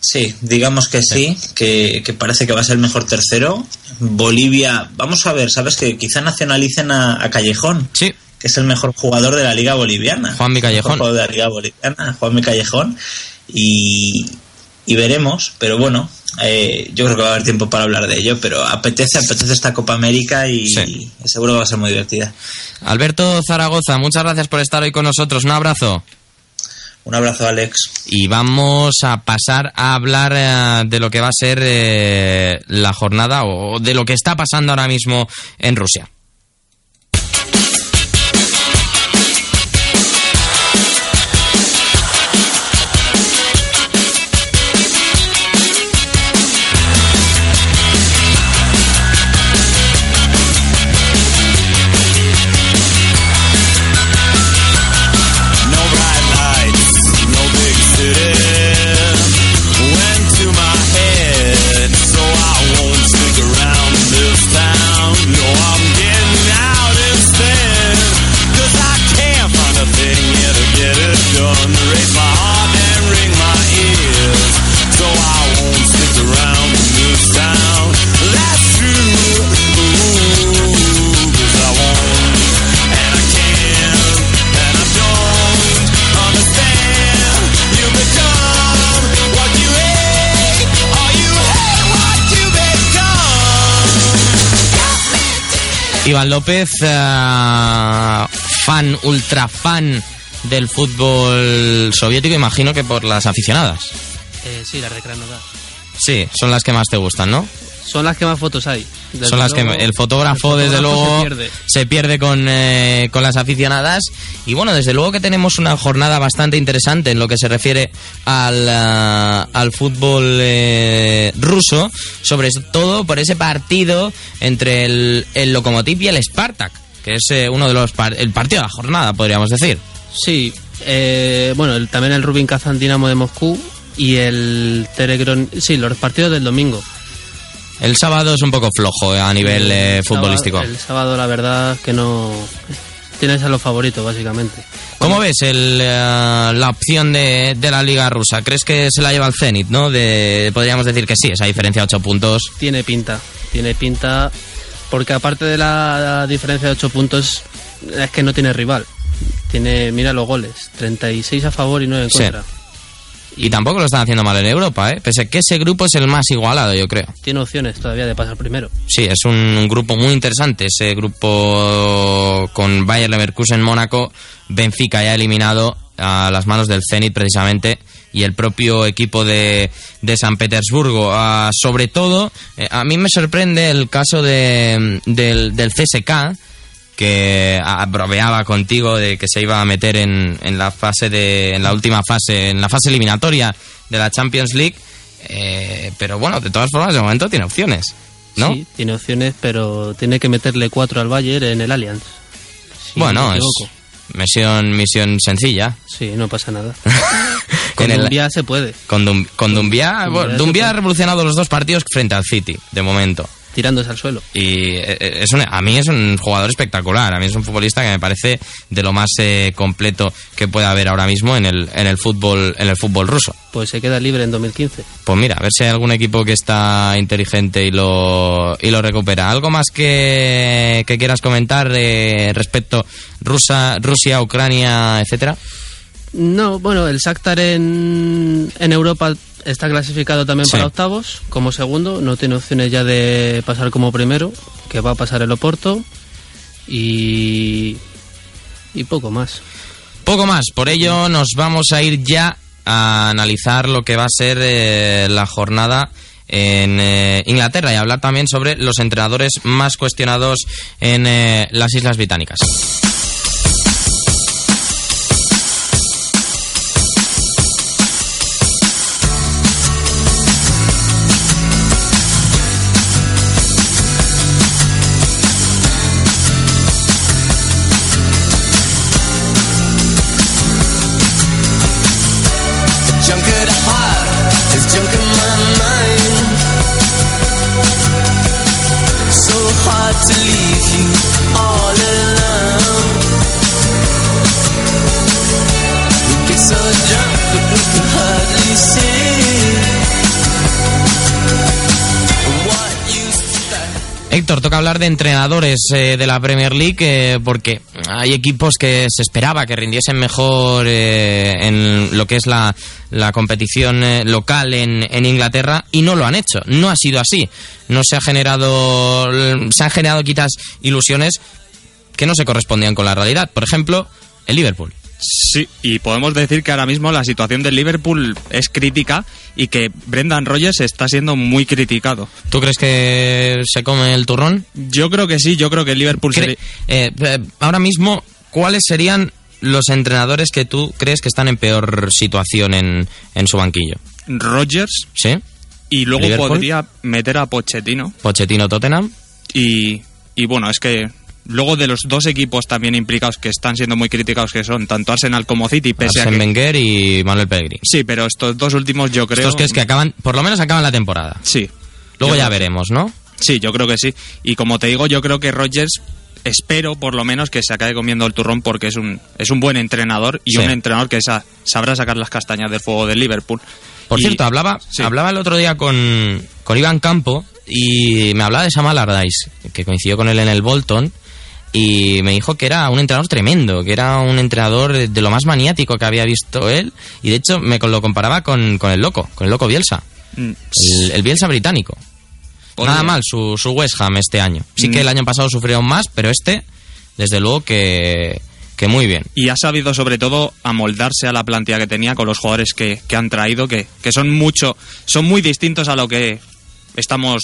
S23: Sí, digamos que sí, que, que parece que va a ser el mejor tercero. Bolivia, vamos a ver, ¿sabes? Que quizá nacionalicen a, a Callejón.
S18: Sí.
S23: Que es el mejor jugador de la Liga Boliviana.
S18: Juanmi
S23: El mejor
S18: Callejón.
S23: jugador de la Liga Boliviana, Juanmi Callejón. Y, y veremos, pero bueno, eh, yo creo que va a haber tiempo para hablar de ello, pero apetece, apetece esta Copa América y seguro que va a ser muy divertida.
S18: Alberto Zaragoza, muchas gracias por estar hoy con nosotros. Un abrazo.
S23: Un abrazo, Alex.
S18: Y vamos a pasar a hablar eh, de lo que va a ser eh, la jornada o de lo que está pasando ahora mismo en Rusia. Iván López, eh, fan, ultra fan del fútbol soviético, imagino que por las aficionadas.
S22: Eh, sí, las de Krasnodar.
S18: Sí, son las que más te gustan, ¿no?
S22: Son las que más fotos hay. Desde
S18: Son las que el fotógrafo,
S22: el
S18: desde luego,
S22: se pierde.
S18: se pierde con, eh, con las aficionadas. Y bueno, desde luego que tenemos una jornada bastante interesante en lo que se refiere al, ah, al fútbol eh, ruso, sobre todo por ese partido entre el, el Lokomotiv y el Spartak, que es eh, uno de los par- el partido de la jornada, podríamos decir.
S22: Sí, eh, bueno, el- también el Rubin Kazan Dinamo de Moscú y el Telegron. Sí, los partidos del domingo.
S18: El sábado es un poco flojo eh, a nivel eh,
S22: sábado-
S18: futbolístico.
S22: El sábado, la verdad, que no. Tienes a los favoritos, básicamente.
S18: ¿Cómo ves el, eh, la opción de, de la liga rusa? ¿Crees que se la lleva el Zenit, no? De, podríamos decir que sí, esa diferencia de 8 puntos.
S22: Tiene pinta, tiene pinta, porque aparte de la diferencia de 8 puntos, es que no tiene rival. Tiene, mira los goles, 36 a favor y 9 en
S18: Sí. Y tampoco lo están haciendo mal en Europa, ¿eh? Pese a que ese grupo es el más igualado, yo creo.
S22: Tiene opciones todavía de pasar primero.
S18: Sí, es un, un grupo muy interesante. Ese grupo con Bayer Leverkusen, Mónaco, Benfica ya eliminado a las manos del Zenit precisamente y el propio equipo de, de San Petersburgo. Ah, sobre todo, eh, a mí me sorprende el caso de, del, del CSK que bromeaba contigo de que se iba a meter en, en la fase de en la última fase en la fase eliminatoria de la Champions League eh, pero bueno de todas formas de momento tiene opciones ¿no?
S22: Sí, tiene opciones, pero tiene que meterle 4 al Bayern en el Allianz. Si
S18: bueno
S22: no me
S18: es misión misión sencilla
S22: Sí, no pasa nada. Con
S18: el-
S22: Dumbia se puede.
S18: con, Dum- con Dumbia
S22: Dumbia
S18: ha revolucionado los dos partidos frente al City de momento
S22: Tirándose al suelo.
S18: y eh, eh, es un- a mí es un jugador espectacular, a mí es un futbolista que me parece de lo más eh, completo que puede haber ahora mismo en el, en el fútbol en el fútbol ruso.
S22: Pues se queda libre en 2015.
S18: Pues mira, a ver si hay algún equipo que está inteligente y lo, y lo recupera. ¿Algo más que, que quieras comentar eh, respecto Rusa, Rusia, Ucrania, etcétera?
S22: No, bueno, el Shakhtar en, en Europa está clasificado también
S18: Sí.
S22: para octavos como segundo, no tiene opciones ya de pasar como primero, que va a pasar el Oporto y y poco más.
S18: Poco más, por ello nos vamos a ir ya a analizar lo que va a ser eh, la jornada en eh, Inglaterra y hablar también sobre los entrenadores más cuestionados en eh, las Islas Británicas. Toca hablar de entrenadores eh, de la Premier League eh, porque hay equipos que se esperaba que rindiesen mejor eh, en lo que es la, la competición eh, local en, en Inglaterra y no lo han hecho. No ha sido así. No se ha generado, se han generado quizás ilusiones que no se correspondían con la realidad. Por ejemplo, el Liverpool.
S20: Sí, y podemos decir que ahora mismo la situación del Liverpool es crítica y que Brendan Rodgers está siendo muy criticado.
S18: ¿Tú crees que se come el turrón?
S20: Yo creo que sí, yo creo que el Liverpool sería-
S18: eh, eh, ahora mismo, ¿cuáles serían los entrenadores que tú crees que están en peor situación en, en su banquillo?
S20: Rodgers
S18: ¿Sí?
S20: y luego
S18: Liverpool.
S20: podría meter a Pochettino
S18: Pochettino Tottenham.
S20: y, y bueno, es que luego de los dos equipos también implicados que están siendo muy criticados que son tanto Arsenal como City, pese a
S18: Arsène
S20: que...
S18: Wenger y Manuel Pellegrini.
S20: Sí, pero estos dos últimos yo creo...
S18: Estos que es que acaban, por lo menos acaban la temporada.
S20: Sí.
S18: Luego
S20: Yo
S18: ya
S20: creo-
S18: veremos, ¿no?
S20: Sí, yo creo que sí. Y como te digo, yo creo que Rodgers espero por lo menos que se acabe comiendo el turrón porque es un es un buen entrenador y
S18: Sí.
S20: un entrenador que sa- sabrá sacar las castañas del fuego del Liverpool.
S18: Por
S20: Y-
S18: cierto, hablaba,
S20: Sí.
S18: hablaba el otro día con, con Iván Campo y me hablaba de Sam Allardyce, que coincidió con él en el Bolton, y me dijo que era un entrenador tremendo, que era un entrenador de, de lo más maniático que había visto él, y de hecho me lo comparaba con, con el loco, con el loco Bielsa,
S20: Mm,
S18: el, el Bielsa británico. Nada mal su, su West Ham este año. Sí que
S20: Mm.
S18: el año pasado sufrieron más, pero este, desde luego que, que muy bien.
S20: Y ha sabido sobre todo amoldarse a la plantilla que tenía con los jugadores que, que han traído, que, que son mucho, son muy distintos a lo que estamos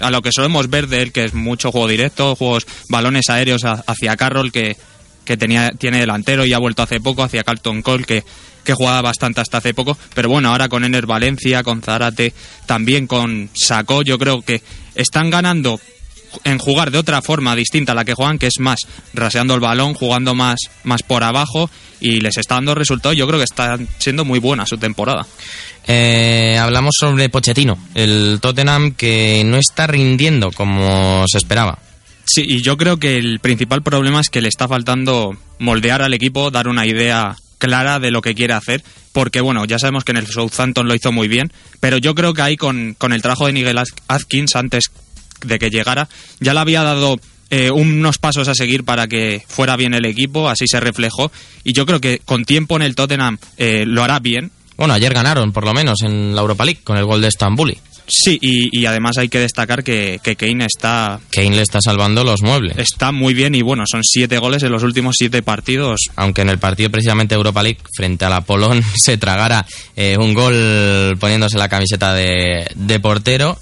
S20: a lo que solemos ver de él, que es mucho juego directo, juegos, balones aéreos hacia Carroll, que, que tenía, tiene delantero y ha vuelto hace poco, hacia Carlton Cole, que, que jugaba bastante hasta hace poco. Pero bueno, ahora con Ener Valencia, con Zarate, también con Sacó, yo creo que están ganando en jugar de otra forma distinta a la que juegan, que es más raseando el balón, jugando más, más por abajo y les está dando resultados. Yo creo que está siendo muy buena su temporada.
S18: Eh, hablamos sobre Pochettino, el Tottenham que no está rindiendo como se esperaba.
S20: Sí, y yo creo que el principal problema es que le está faltando moldear al equipo, dar una idea clara de lo que quiere hacer, porque bueno, ya sabemos que en el Southampton lo hizo muy bien, pero yo creo que ahí con, con el trabajo de Nigel Atkins antes de que llegara, ya le había dado eh, unos pasos a seguir para que fuera bien el equipo, así se reflejó, y yo creo que con tiempo en el Tottenham eh, lo hará bien.
S18: Bueno, ayer ganaron, por lo menos, en la Europa League con el gol de Stambuli.
S20: Sí, y, y además hay que destacar que, que Kane está,
S18: Kane le está salvando los muebles.
S20: está muy bien y bueno, son siete goles en los últimos siete partidos.
S18: Aunque en el partido precisamente Europa League frente a la Polón se tragara eh, un gol poniéndose la camiseta de, de portero.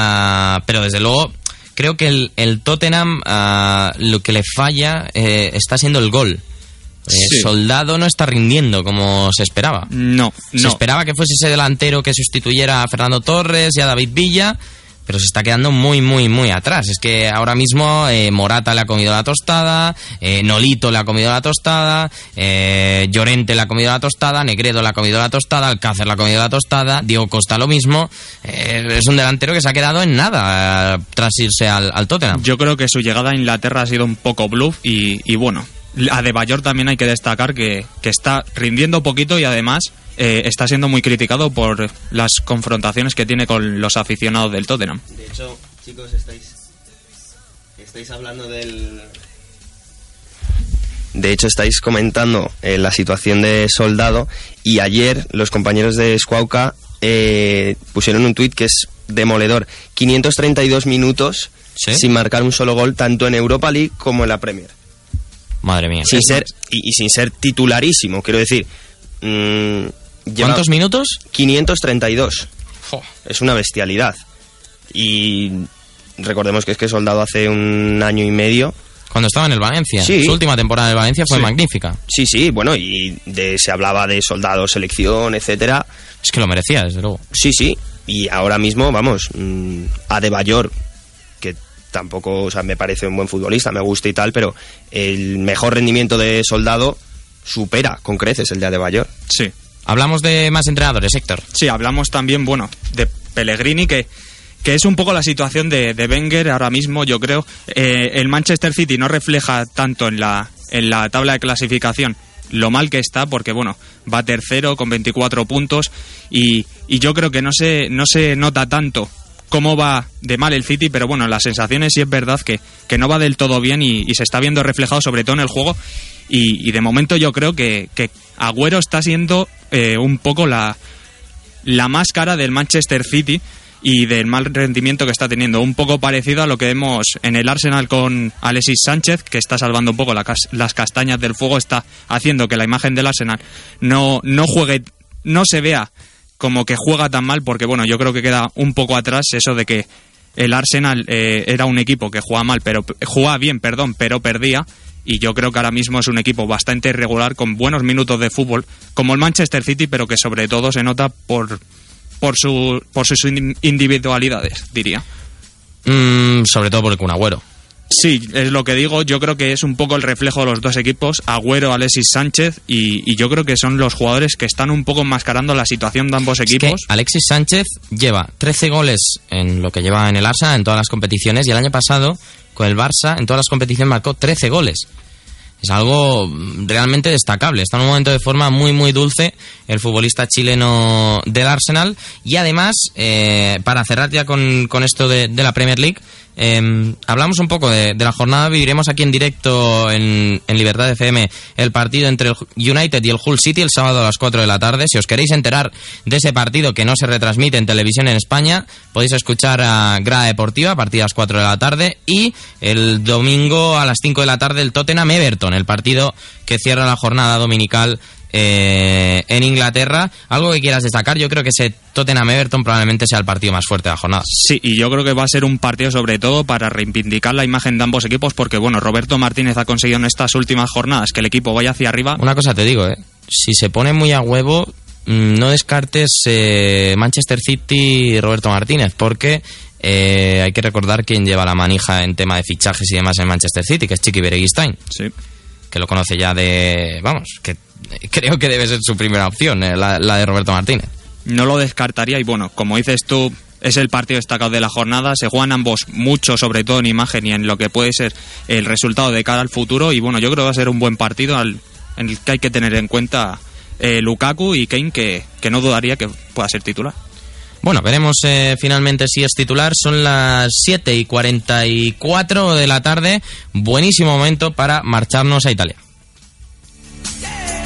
S18: Ah, pero desde luego creo que el, el Tottenham ah, lo que le falla eh, está siendo el gol. Eh,
S20: Sí.
S18: Soldado no está rindiendo como se esperaba.
S20: No,
S18: Se
S20: no.
S18: esperaba que fuese ese delantero que sustituyera a Fernando Torres y a David Villa, pero se está quedando muy, muy, muy atrás. Es que ahora mismo eh, Morata le ha comido la tostada, eh, Nolito le ha comido la tostada, eh, Llorente le ha comido la tostada, Negredo le ha comido la tostada, Alcácer le ha comido la tostada, Diego Costa lo mismo. Eh, es un delantero que se ha quedado en nada eh, tras irse al, al Tottenham.
S20: Yo creo que su llegada a Inglaterra ha sido un poco bluff y, y bueno, a De Bayor también hay que destacar que, que está rindiendo poquito y además eh, está siendo muy criticado por las confrontaciones que tiene con los aficionados del Tottenham.
S21: De hecho, chicos, estáis, estáis hablando del... De hecho, estáis comentando eh, la situación de Soldado y ayer los compañeros de Squauca eh, pusieron un tuit que es demoledor. 532 minutos sin marcar un solo gol, tanto en Europa League como en la Premier.
S18: Madre mía.
S21: Sin ser, y, y sin ser titularísimo, quiero decir. mm,
S18: ¿Cuántos minutos?
S21: 532. Es una bestialidad. Y recordemos que es que Soldado hace un año y medio.
S18: Cuando estaba en el Valencia.
S21: Sí.
S18: Su última temporada en el Valencia fue
S21: Sí.
S18: magnífica.
S21: Sí, sí, bueno, y de, se hablaba de Soldado, selección, etcétera.
S18: Es que lo merecía, desde luego.
S21: Sí, sí. Y ahora mismo, vamos, mm, a De Bayor, que tampoco, o sea, me parece un buen futbolista, me gusta y tal, pero el mejor rendimiento de Soldado supera con creces el de Adebayor.
S20: Sí.
S18: Hablamos de más entrenadores, Héctor.
S20: Sí, hablamos también, bueno, de Pellegrini, que, que es un poco la situación de, de Wenger ahora mismo, yo creo. Eh, el Manchester City no refleja tanto en la, en la tabla de clasificación lo mal que está, porque bueno, va tercero con 24 puntos y, y yo creo que no se, no se nota tanto cómo va de mal el City, pero bueno, las sensaciones sí es verdad que, que no va del todo bien y, se está viendo reflejado sobre todo en el juego y, de momento yo creo que Agüero está siendo eh, un poco la, la máscara del Manchester City y del mal rendimiento que está teniendo. Un poco parecido a lo que vemos en el Arsenal con Alexis Sánchez, que está salvando un poco las castañas del fuego, está haciendo que la imagen del Arsenal no, no juegue, no se vea como que juega tan mal, porque bueno, yo creo que queda un poco atrás eso de que el Arsenal eh, era un equipo que jugaba mal, pero jugaba bien, perdón, pero perdía. Y yo creo que ahora mismo es un equipo bastante irregular, con buenos minutos de fútbol, como el Manchester City, pero que sobre todo se nota por, por, su, por sus in- individualidades, diría.
S18: Mm, sobre todo por el Agüero.
S20: Sí, es lo que digo. Yo creo que es un poco el reflejo de los dos equipos, Agüero, Alexis Sánchez, y, y yo creo que son los jugadores que están un poco enmascarando la situación de ambos
S18: Es que
S20: equipos.
S18: Alexis Sánchez lleva 13 goles en lo que lleva en el Arsenal en todas las competiciones y el año pasado con el Barça en todas las competiciones marcó 13 goles. Es algo realmente destacable. Está en un momento de forma muy, muy dulce el futbolista chileno del Arsenal. Y además, eh, para cerrar ya con, con esto de, de la Premier League, eh, hablamos un poco de, de la jornada. Viviremos aquí en directo en, en Libertad FM el partido entre el United y el Hull City el sábado a las 4 de la tarde. Si os queréis enterar de ese partido que no se retransmite en televisión en España, podéis escuchar a Grada Deportiva a partir de las 4 de la tarde. Y el domingo a las 5 de la tarde el Tottenham Everton, el partido que cierra la jornada dominical eh, en Inglaterra. Algo que quieras destacar, yo creo que ese Tottenham-Everton probablemente sea el partido más fuerte de la jornada.
S20: Sí, y yo creo que va a ser un partido sobre todo para reivindicar la imagen de ambos equipos, porque bueno, Roberto Martínez ha conseguido en estas últimas jornadas que el equipo vaya hacia arriba.
S18: Una cosa te digo, ¿eh? si se pone muy a huevo, mm, no descartes eh, Manchester City y Roberto Martínez, porque eh, hay que recordar quién lleva la manija en tema de fichajes y demás en Manchester City, que es Chiqui Bereguistain.
S20: Sí.
S18: Que lo conoce ya de. Vamos, que creo que debe ser su primera opción, eh, la, la de Roberto Martínez.
S20: No lo descartaría y bueno, como dices tú, es el partido destacado de la jornada. Se juegan ambos mucho, sobre todo en imagen y en lo que puede ser el resultado de cara al futuro. Y bueno, yo creo que va a ser un buen partido al- en el que hay que tener en cuenta eh, Lukaku y Kane, que, que no dudaría que pueda ser titular.
S18: Bueno, veremos eh, finalmente si es titular. Son las 7 y 44 de la tarde. Buenísimo momento para marcharnos a Italia.
S19: Lo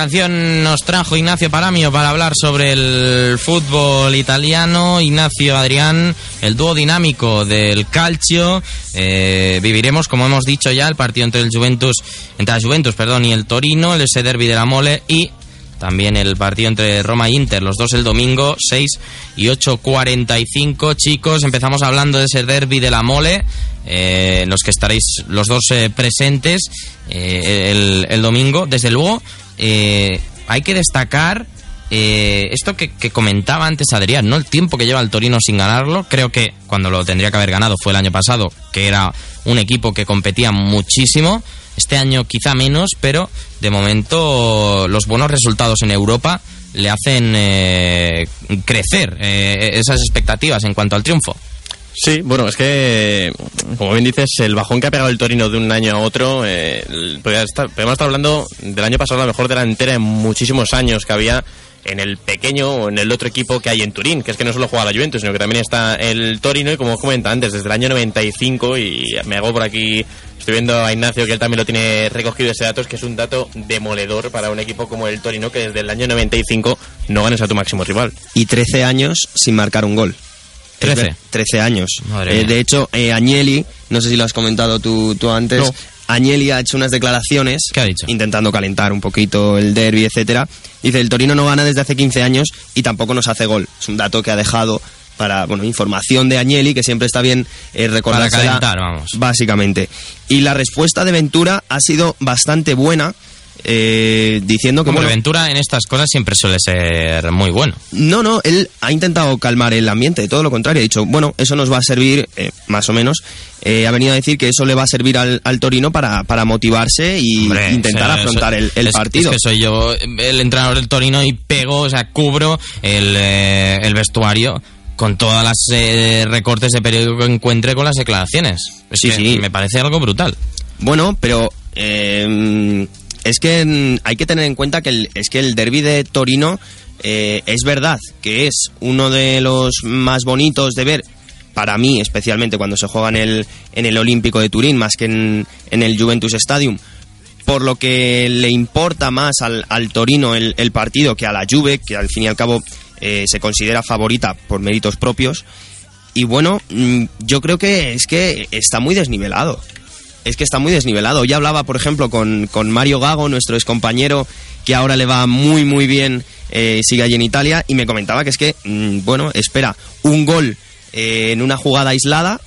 S18: canción nos trajo Ignacio Paramio para hablar sobre el fútbol italiano. Ignacio Adrián, el dúo dinámico del Calcio. Eh, viviremos, como hemos dicho ya, el partido entre el Juventus, entre la Juventus, perdón, y el Torino, el ese derby de la Mole y también el partido entre Roma e Inter, los dos el domingo, 6 y 8.45. Chicos, empezamos hablando de ese derby de la Mole, eh, en los que estaréis los dos eh, presentes el, el domingo. Desde luego, eh, hay que destacar eh, esto que, que comentaba antes Adrián, ¿no? El tiempo que lleva el Torino sin ganarlo. Creo que cuando lo tendría que haber ganado fue el año pasado, que era un equipo que competía muchísimo. Este año quizá menos, pero de momento los buenos resultados en Europa le hacen eh, crecer eh, esas expectativas en cuanto al triunfo.
S28: Sí, bueno, es que, como bien dices, el bajón que ha pegado el Torino de un año a otro, eh, podemos estar hablando del año pasado, la mejor delantera en muchísimos años que había en el pequeño o en el otro equipo que hay en Turín, que es que no solo juega la Juventus, sino que también está el Torino, y como os comentaba antes, desde el año 95, y me hago por aquí, estoy viendo a Ignacio que él también lo tiene recogido ese dato, es que es un dato demoledor para un equipo como el Torino, que desde el año 95 no ganes a tu máximo rival.
S21: y 13 años sin marcar un gol. Es
S18: 13.
S21: ver- 13 años. Eh, de hecho, eh, Agnelli, no sé si lo has comentado tú, tú antes,
S18: No.
S21: Agnelli ha hecho unas declaraciones intentando calentar un poquito el derby, etcétera. Dice, el Torino no gana desde hace 15 años y tampoco nos hace gol. Es un dato que ha dejado para, bueno, información de Agnelli, que siempre está bien eh, recordársela,
S18: calentar, vamos.
S21: Básicamente. Y la respuesta de Ventura ha sido bastante buena, eh, diciendo que... Bueno,
S18: Ventura en estas cosas siempre suele ser muy bueno.
S21: no, no, él ha intentado calmar el ambiente, todo lo contrario. Ha dicho, bueno, eso nos va a servir, eh, más o menos. eh, ha venido a decir que eso le va a servir al, al Torino para, para motivarse y
S18: Hombre,
S21: intentar
S18: o sea,
S21: afrontar
S18: eso-
S21: el, el
S18: es-
S21: partido.
S18: Es que soy yo el entrenador del Torino y pego, o sea, cubro el, eh, el vestuario con todas las eh, recortes de periódico que encuentre con las declaraciones. Es
S21: Sí,
S18: que
S21: sí.
S18: Me parece algo brutal.
S21: Bueno, pero eh, es que mm, hay que tener en cuenta que el, es que el derby de Torino eh, es verdad que es uno de los más bonitos de ver para mí, especialmente cuando se juega en el, en el Olímpico de Turín, más que en, el Juventus Stadium. Por lo que le importa más al, al Torino el, el partido que a la Juve, que al fin y al cabo eh, se considera favorita por méritos propios. Y bueno, mm, yo creo que es que está muy desnivelado. Es que está muy desnivelado. Ya hablaba, por ejemplo, con, con Mario Gago, nuestro excompañero, que ahora le va muy, muy bien, eh, sigue allí en Italia, y me comentaba que es que, mm, bueno, espera un gol eh, en una jugada aislada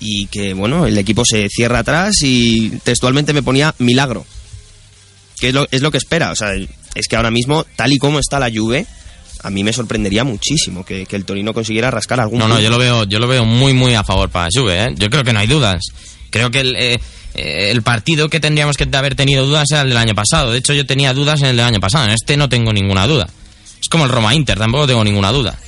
S21: y que, bueno, el equipo se cierra atrás y textualmente me ponía milagro. Que es lo, es lo que espera. O sea, es que ahora mismo, tal y como está la Juve, a mí me sorprendería muchísimo que, que el Torino consiguiera rascar algún
S18: No, no, yo lo veo, yo lo veo muy, muy a favor para Juve, ¿eh? Yo creo que no hay dudas. Creo que el, eh, eh, el partido que tendríamos que haber tenido dudas era el del año pasado. De hecho, yo tenía dudas en el del año pasado. En este no tengo ninguna duda. Es como el Roma-Inter, tampoco tengo ninguna duda.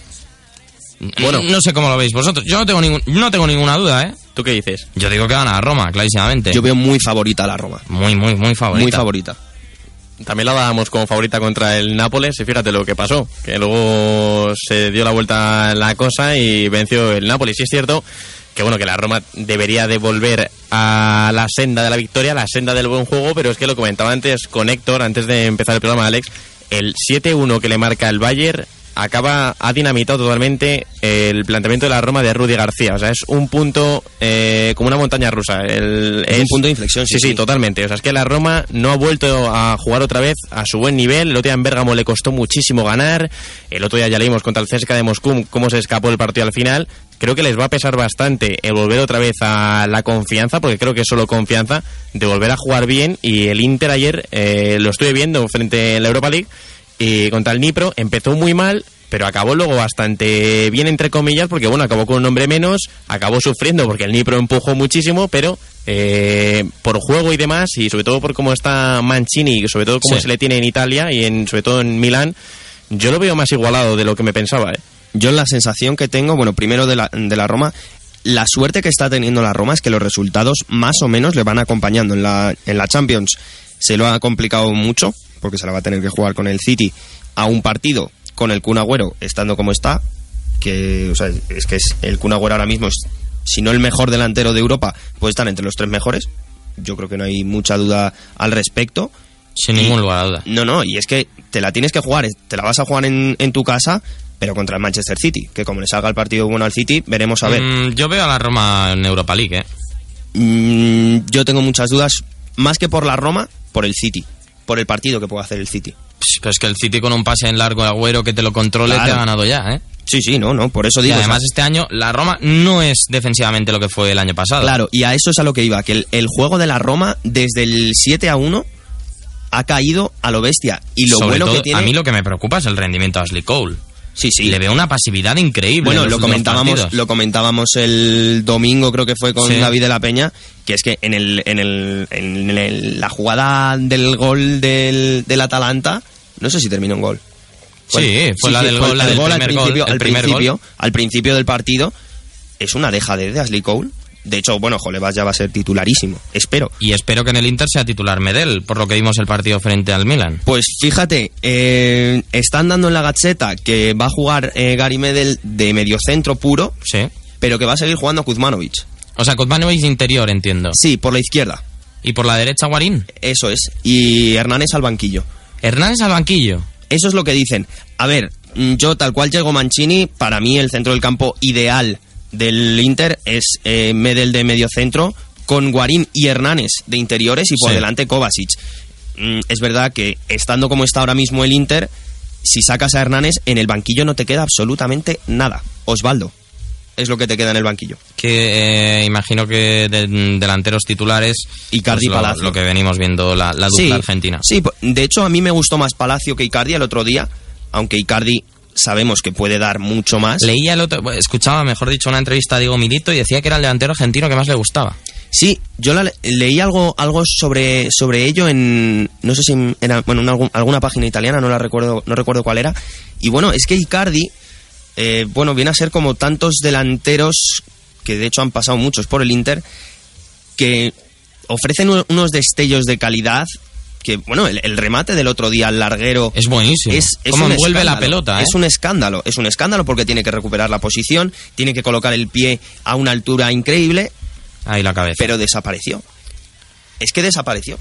S18: Bueno, no sé cómo lo veis vosotros. Yo no tengo, ningún, no tengo ninguna duda, ¿eh?
S28: ¿Tú qué dices?
S18: Yo digo que gana a Roma, clarísimamente.
S21: Yo veo muy favorita a la Roma.
S18: Muy, muy, muy favorita.
S21: Muy favorita.
S28: También la dábamos como favorita contra el Nápoles y fíjate lo que pasó, que luego se dio la vuelta la cosa y venció el Nápoles. Y es cierto que bueno, que la Roma debería de volver a la senda de la victoria, la senda del buen juego, pero es que lo comentaba antes con Héctor, antes de empezar el programa, Alex, el 7-1 que le marca el Bayern acaba, ha dinamitado totalmente el planteamiento de la Roma de Rudy García. O sea, es un punto eh, como una montaña rusa. El,
S21: Es un punto de inflexión, sí,
S28: sí,
S21: sí.
S28: totalmente. O sea, es que la Roma no ha vuelto a jugar otra vez a su buen nivel. El otro día en Bérgamo le costó muchísimo ganar. El otro día ya leímos contra el CSKA de Moscú cómo se escapó el partido al final. Creo que les va a pesar bastante el volver otra vez a la confianza, porque creo que es solo confianza, de volver a jugar bien. Y el Inter ayer eh, lo estuve viendo frente a la Europa League y contra el Nipro empezó muy mal, pero acabó luego bastante bien, entre comillas, porque bueno, acabó con un hombre menos, acabó sufriendo porque el Nipro empujó muchísimo, pero eh, por juego y demás, y sobre todo por cómo está Mancini, y sobre todo cómo
S21: Sí.
S28: se le tiene en Italia y en, sobre todo en Milán, yo lo veo más igualado de lo que me pensaba. ¿eh?
S21: Yo la sensación que tengo, bueno, primero de la, de la Roma, la suerte que está teniendo la Roma es que los resultados más o menos le van acompañando en la, en la Champions. Se lo ha complicado mucho, porque se la va a tener que jugar con el City a un partido con el Kun Agüero estando como está, que o sea, es que es, el Kun Agüero ahora mismo es, si no el mejor delantero de Europa, puede estar entre los tres mejores. Yo creo que no hay mucha duda al respecto.
S18: Sin
S21: Y-
S18: ningún lugar a duda.
S21: No, no, y es que te la tienes que jugar, te la vas a jugar en, en tu casa, pero contra el Manchester City, que como le salga el partido bueno al City, veremos a ver.
S18: Mm, yo veo a la Roma en Europa League, ¿eh?
S21: Mm, yo tengo muchas dudas, más que por la Roma, por el City, por el partido que puede hacer el City.
S18: Pero es que el City con un pase en largo de Agüero que te lo controle
S21: Claro.
S18: te ha ganado ya, ¿eh?
S21: Sí, sí, no, no, por eso
S18: Y
S21: digo.
S18: además
S21: o sea,
S18: este año la Roma no es defensivamente lo que fue el año pasado.
S21: claro, y a eso es a lo que iba, que el, el juego de la Roma, desde el 7 a 1, ha caído a lo bestia. Y lo
S18: Sobre
S21: bueno
S18: todo,
S21: que tiene.
S18: A mí lo que me preocupa es el rendimiento de Ashley Cole.
S21: Sí, sí.
S18: Le veo una pasividad increíble.
S21: Bueno, lo comentábamos, lo comentábamos el domingo, creo que fue con
S18: Sí.
S21: David de la Peña, que es que en el, en el, en el- la jugada del gol del, del Atalanta, no sé si terminó en gol.
S18: Sí, fue la del gol, la
S21: el
S18: del
S21: gol al
S18: gol,
S21: principio,
S18: el
S21: al
S18: gol.
S21: principio, al principio del partido, es una dejadez de Ashley Cole. De hecho, bueno, Jolevas ya va a ser titularísimo, espero.
S18: Y espero que en el Inter sea titular Medel, por lo que vimos el partido frente al Milan.
S21: Pues fíjate, eh, están dando en la gacheta que va a jugar eh, Gary Medel de mediocentro puro,
S18: Sí.
S21: pero que va a seguir jugando Kuzmanovic.
S18: O sea, Kuzmanovic interior, entiendo.
S21: Sí, por la izquierda.
S18: Y por la derecha, Guarín.
S21: Eso es. Y Hernández al banquillo.
S18: Hernández al banquillo.
S21: Eso es lo que dicen. A ver, mm, yo tal cual llego Mancini, para mí el centro del campo ideal del Inter es eh, Medel de medio centro, con Guarín y Hernández de interiores y por
S18: Sí.
S21: delante Kovacic. Mm, es verdad que estando como está ahora mismo el Inter, si sacas a Hernández, en el banquillo no te queda absolutamente nada. Osvaldo es lo que te queda en el banquillo.
S18: Que eh, imagino que de- delanteros titulares.
S21: Icardi
S18: lo,
S21: Palacio.
S18: lo que venimos viendo, la, la dupla
S21: Sí,
S18: argentina.
S21: Sí, de hecho a mí me gustó más Palacio que Icardi el otro día, aunque Icardi sabemos que puede dar mucho más.
S18: Leía el otro, escuchaba, mejor dicho, una entrevista a Diego Milito y decía que era el delantero argentino que más le gustaba.
S21: Sí, yo la le- leí algo, algo sobre, sobre ello en, no sé si era, bueno, en algún- alguna página italiana, no la recuerdo, no recuerdo cuál era. Y bueno, es que Icardi, eh, bueno, viene a ser como tantos delanteros, que de hecho han pasado muchos por el Inter, que ofrecen unos destellos de calidad que, bueno, el, el remate del otro día al larguero
S18: Es buenísimo.
S21: es, es
S18: Cómo
S21: un
S18: envuelve la pelota, ¿eh?
S21: Es un escándalo, es un escándalo porque tiene que recuperar la posición, tiene que colocar el pie a una altura increíble,
S18: Ahí la cabeza.
S21: pero desapareció. Es que desapareció.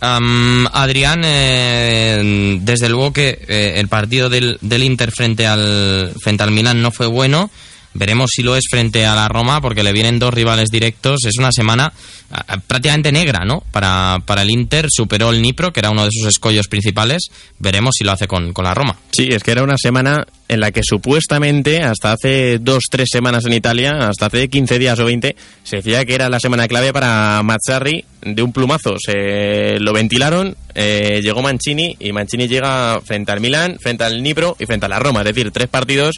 S18: Adrián, eh, desde luego que eh, el partido del, del Inter frente al, frente al Milan no fue bueno. Veremos si lo es frente a la Roma, porque le vienen dos rivales directos. Es una semana prácticamente negra, ¿no? Para, para el Inter. Superó el Nipro, que era uno de sus escollos principales. Veremos si lo hace con, con la Roma.
S28: Sí, es que era una semana en la que supuestamente, hasta hace dos, tres semanas en Italia, hasta hace 15 días o 20, se decía que era la semana clave para Mazzarri de un plumazo. Se lo ventilaron, eh, llegó Mancini y Mancini llega frente al Milan, frente al Nipro y frente a la Roma. Es decir, tres partidos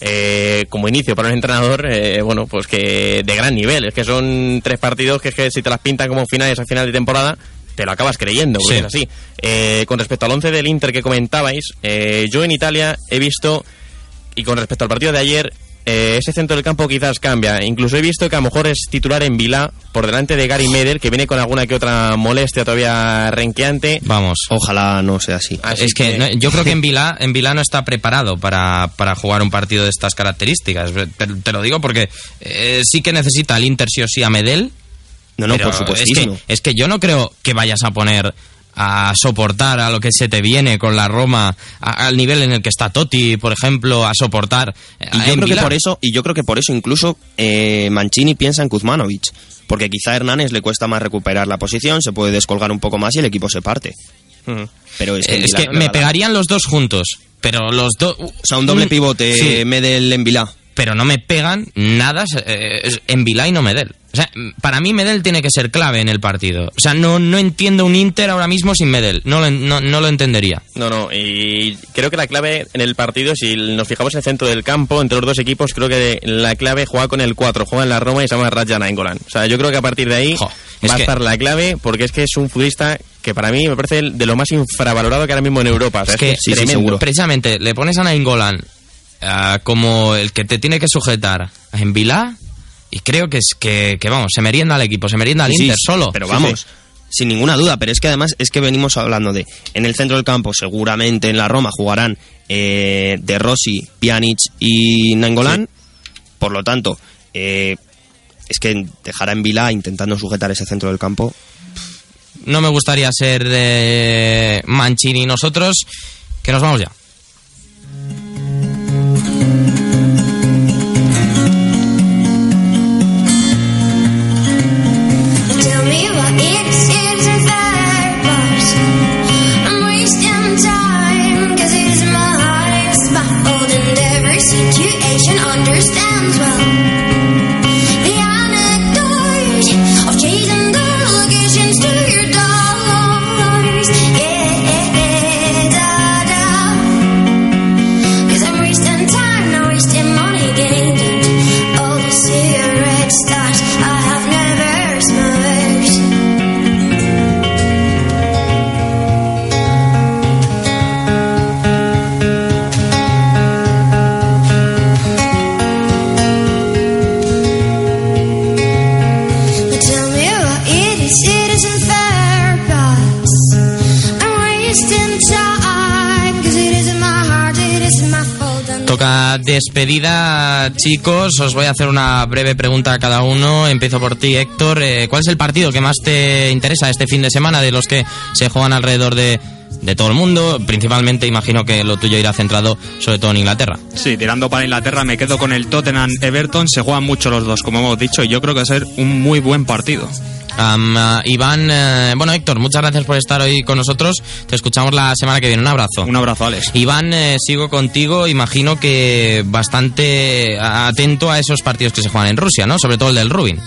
S28: eh, como inicio para un entrenador, eh, bueno, pues que de gran nivel. Es que son tres partidos que, es que si te las pintan como finales a final de temporada, te lo acabas creyendo, porque
S18: Sí.
S28: es así. Eh, con respecto al 11 del Inter que comentabais, eh, yo en Italia he visto, y con respecto al partido de ayer, eh, ese centro del campo quizás cambia. Incluso he visto que a lo mejor es titular en Vilá, por delante de Gary Medel, que viene con alguna que otra molestia todavía renqueante.
S18: Vamos.
S21: Ojalá no sea así.
S18: es que, no, yo creo que en Vilá, en Vilá no está preparado para, para jugar un partido de estas características. Te, te lo digo porque eh, sí que necesita el Inter sí o sí a Medel.
S21: No, no,
S18: pero
S21: por supuestísimo.
S18: Es que, es que yo no creo que vayas a poner a soportar a lo que se te viene con la Roma a- al nivel en el que está Totti, por ejemplo, a soportar eh,
S21: Y yo creo que por eso, y yo creo que por eso incluso eh, Mancini piensa en Kuzmanovic, porque quizá a Hernández le cuesta más recuperar la posición, se puede descolgar un poco más y el equipo se parte. Pero es que,
S18: Eh, es que me pegarían los dos juntos, pero los dos... O
S21: sea, un doble pivote,
S18: sí.
S21: Medel en Vilá.
S18: Pero no me pegan nada eh, en Vilá y no Medel. O sea, para mí Medel tiene que ser clave en el partido. O sea, no, no entiendo un Inter ahora mismo sin Medel. No lo, no, no lo entendería.
S28: No, no, y creo que la clave en el partido, si nos fijamos en el centro del campo, entre los dos equipos, creo que la clave juega con el 4, juega en la Roma y se llama Raja Nainggolan. O sea, yo creo que a partir de ahí va a
S18: que-
S28: estar la clave, porque es que es un futbolista que para mí me parece de lo más infravalorado que ahora mismo en Europa. O sea,
S18: Es que
S28: tremendo.
S18: precisamente le pones a Nainggolan ah, como el que te tiene que sujetar en Vilá y creo que es que, que, vamos, se merienda al equipo, se merienda al
S21: Sí, sí,
S18: Inter solo.
S21: Pero vamos, sin ninguna duda. Pero es que además es que venimos hablando de en el centro del campo, seguramente en la Roma jugarán eh, De Rossi, Pjanic y Nangolan. Por lo tanto, eh, es que dejará en Vila intentando sujetar ese centro del campo.
S18: No me gustaría ser eh, Mancini nosotros, que nos vamos ya.
S29: Thank you.
S18: Toca despedida, chicos. Os voy a hacer una breve pregunta a cada uno. Empiezo por ti, Héctor. Eh, ¿Cuál es el partido que más te interesa este fin de semana de los que se juegan alrededor de, de todo el mundo? Principalmente, imagino que lo tuyo irá centrado sobre todo en Inglaterra.
S20: Sí, tirando para Inglaterra me quedo con el Tottenham Everton. Se juegan mucho los dos, como hemos dicho, y yo creo que va a ser un muy buen partido.
S18: Ah, Iván, eh, bueno, Héctor, muchas gracias por estar hoy con nosotros. Te escuchamos la semana que viene. Un abrazo.
S20: Un abrazo, Alex.
S18: Iván, eh, sigo contigo. Imagino que bastante atento a esos partidos que se juegan en Rusia, ¿no? Sobre todo el del Rubin.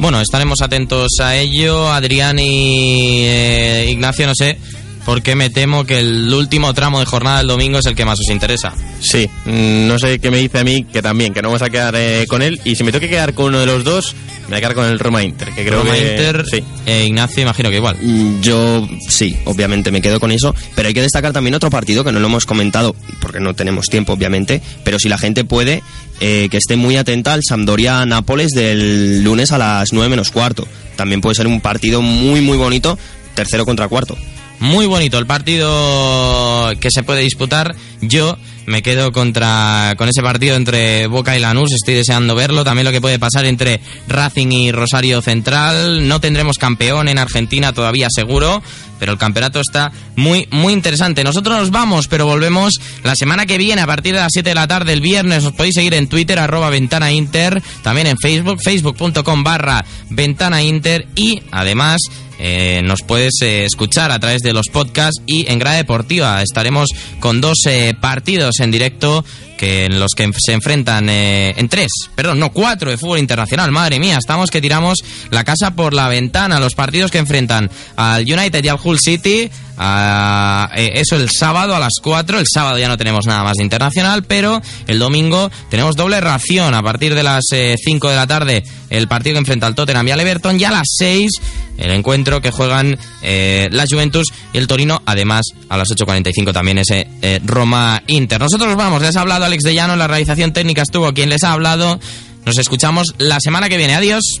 S18: Bueno, estaremos atentos a ello. Adrián y eh, Ignacio, no sé, porque me temo que el último tramo de jornada del domingo es el que más os interesa.
S28: Sí, mm, no sé qué me dice a mí que también, que no vamos a quedar eh, con él. Y si me tengo que quedar con uno de los dos, me voy a quedar con el Roma Inter, que creo
S18: Roma
S28: que...
S18: Inter,
S28: sí.
S18: eh, Ignacio, imagino que igual.
S21: Mm, Yo sí, obviamente me quedo con eso, pero hay que destacar también otro partido que no lo hemos comentado, porque no tenemos tiempo, obviamente, pero si la gente puede, eh, que esté muy atenta al Sampdoria-Nápoles del lunes a las 9 menos cuarto. También puede ser un partido muy, muy bonito, tercero contra cuarto.
S18: Muy bonito el partido que se puede disputar. Yo me quedo contra con ese partido entre Boca y Lanús, estoy deseando verlo. También lo que puede pasar entre Racing y Rosario Central. No tendremos campeón en Argentina todavía seguro, pero el campeonato está muy, muy interesante. Nosotros nos vamos, pero volvemos la semana que viene a partir de las 7 de la tarde, el viernes. Os podéis seguir en Twitter, arroba Ventana Inter, también en Facebook, facebook.com barra Ventana Inter y además eh, nos puedes eh, escuchar a través de los podcasts y en Grada Deportiva. Estaremos con dos eh, partidos en directo que en los que se enfrentan eh, en tres, perdón, no cuatro de fútbol internacional. Madre mía, estamos que tiramos la casa por la ventana. Los partidos que enfrentan al United y al Hull City, a- eh, eso el sábado a las 4. El sábado ya no tenemos nada más de internacional, pero el domingo tenemos doble ración. A partir de las 5 de la tarde, el partido que enfrenta al Tottenham y al Everton. Y a las 6, el encuentro que juegan eh, la Juventus y el Torino. Además, a las 8.45 también ese eh, Roma-Inter. Nosotros nos vamos. Les ha hablado Alex de Llano. La realización técnica estuvo quien les ha hablado. Nos escuchamos la semana que viene. Adiós.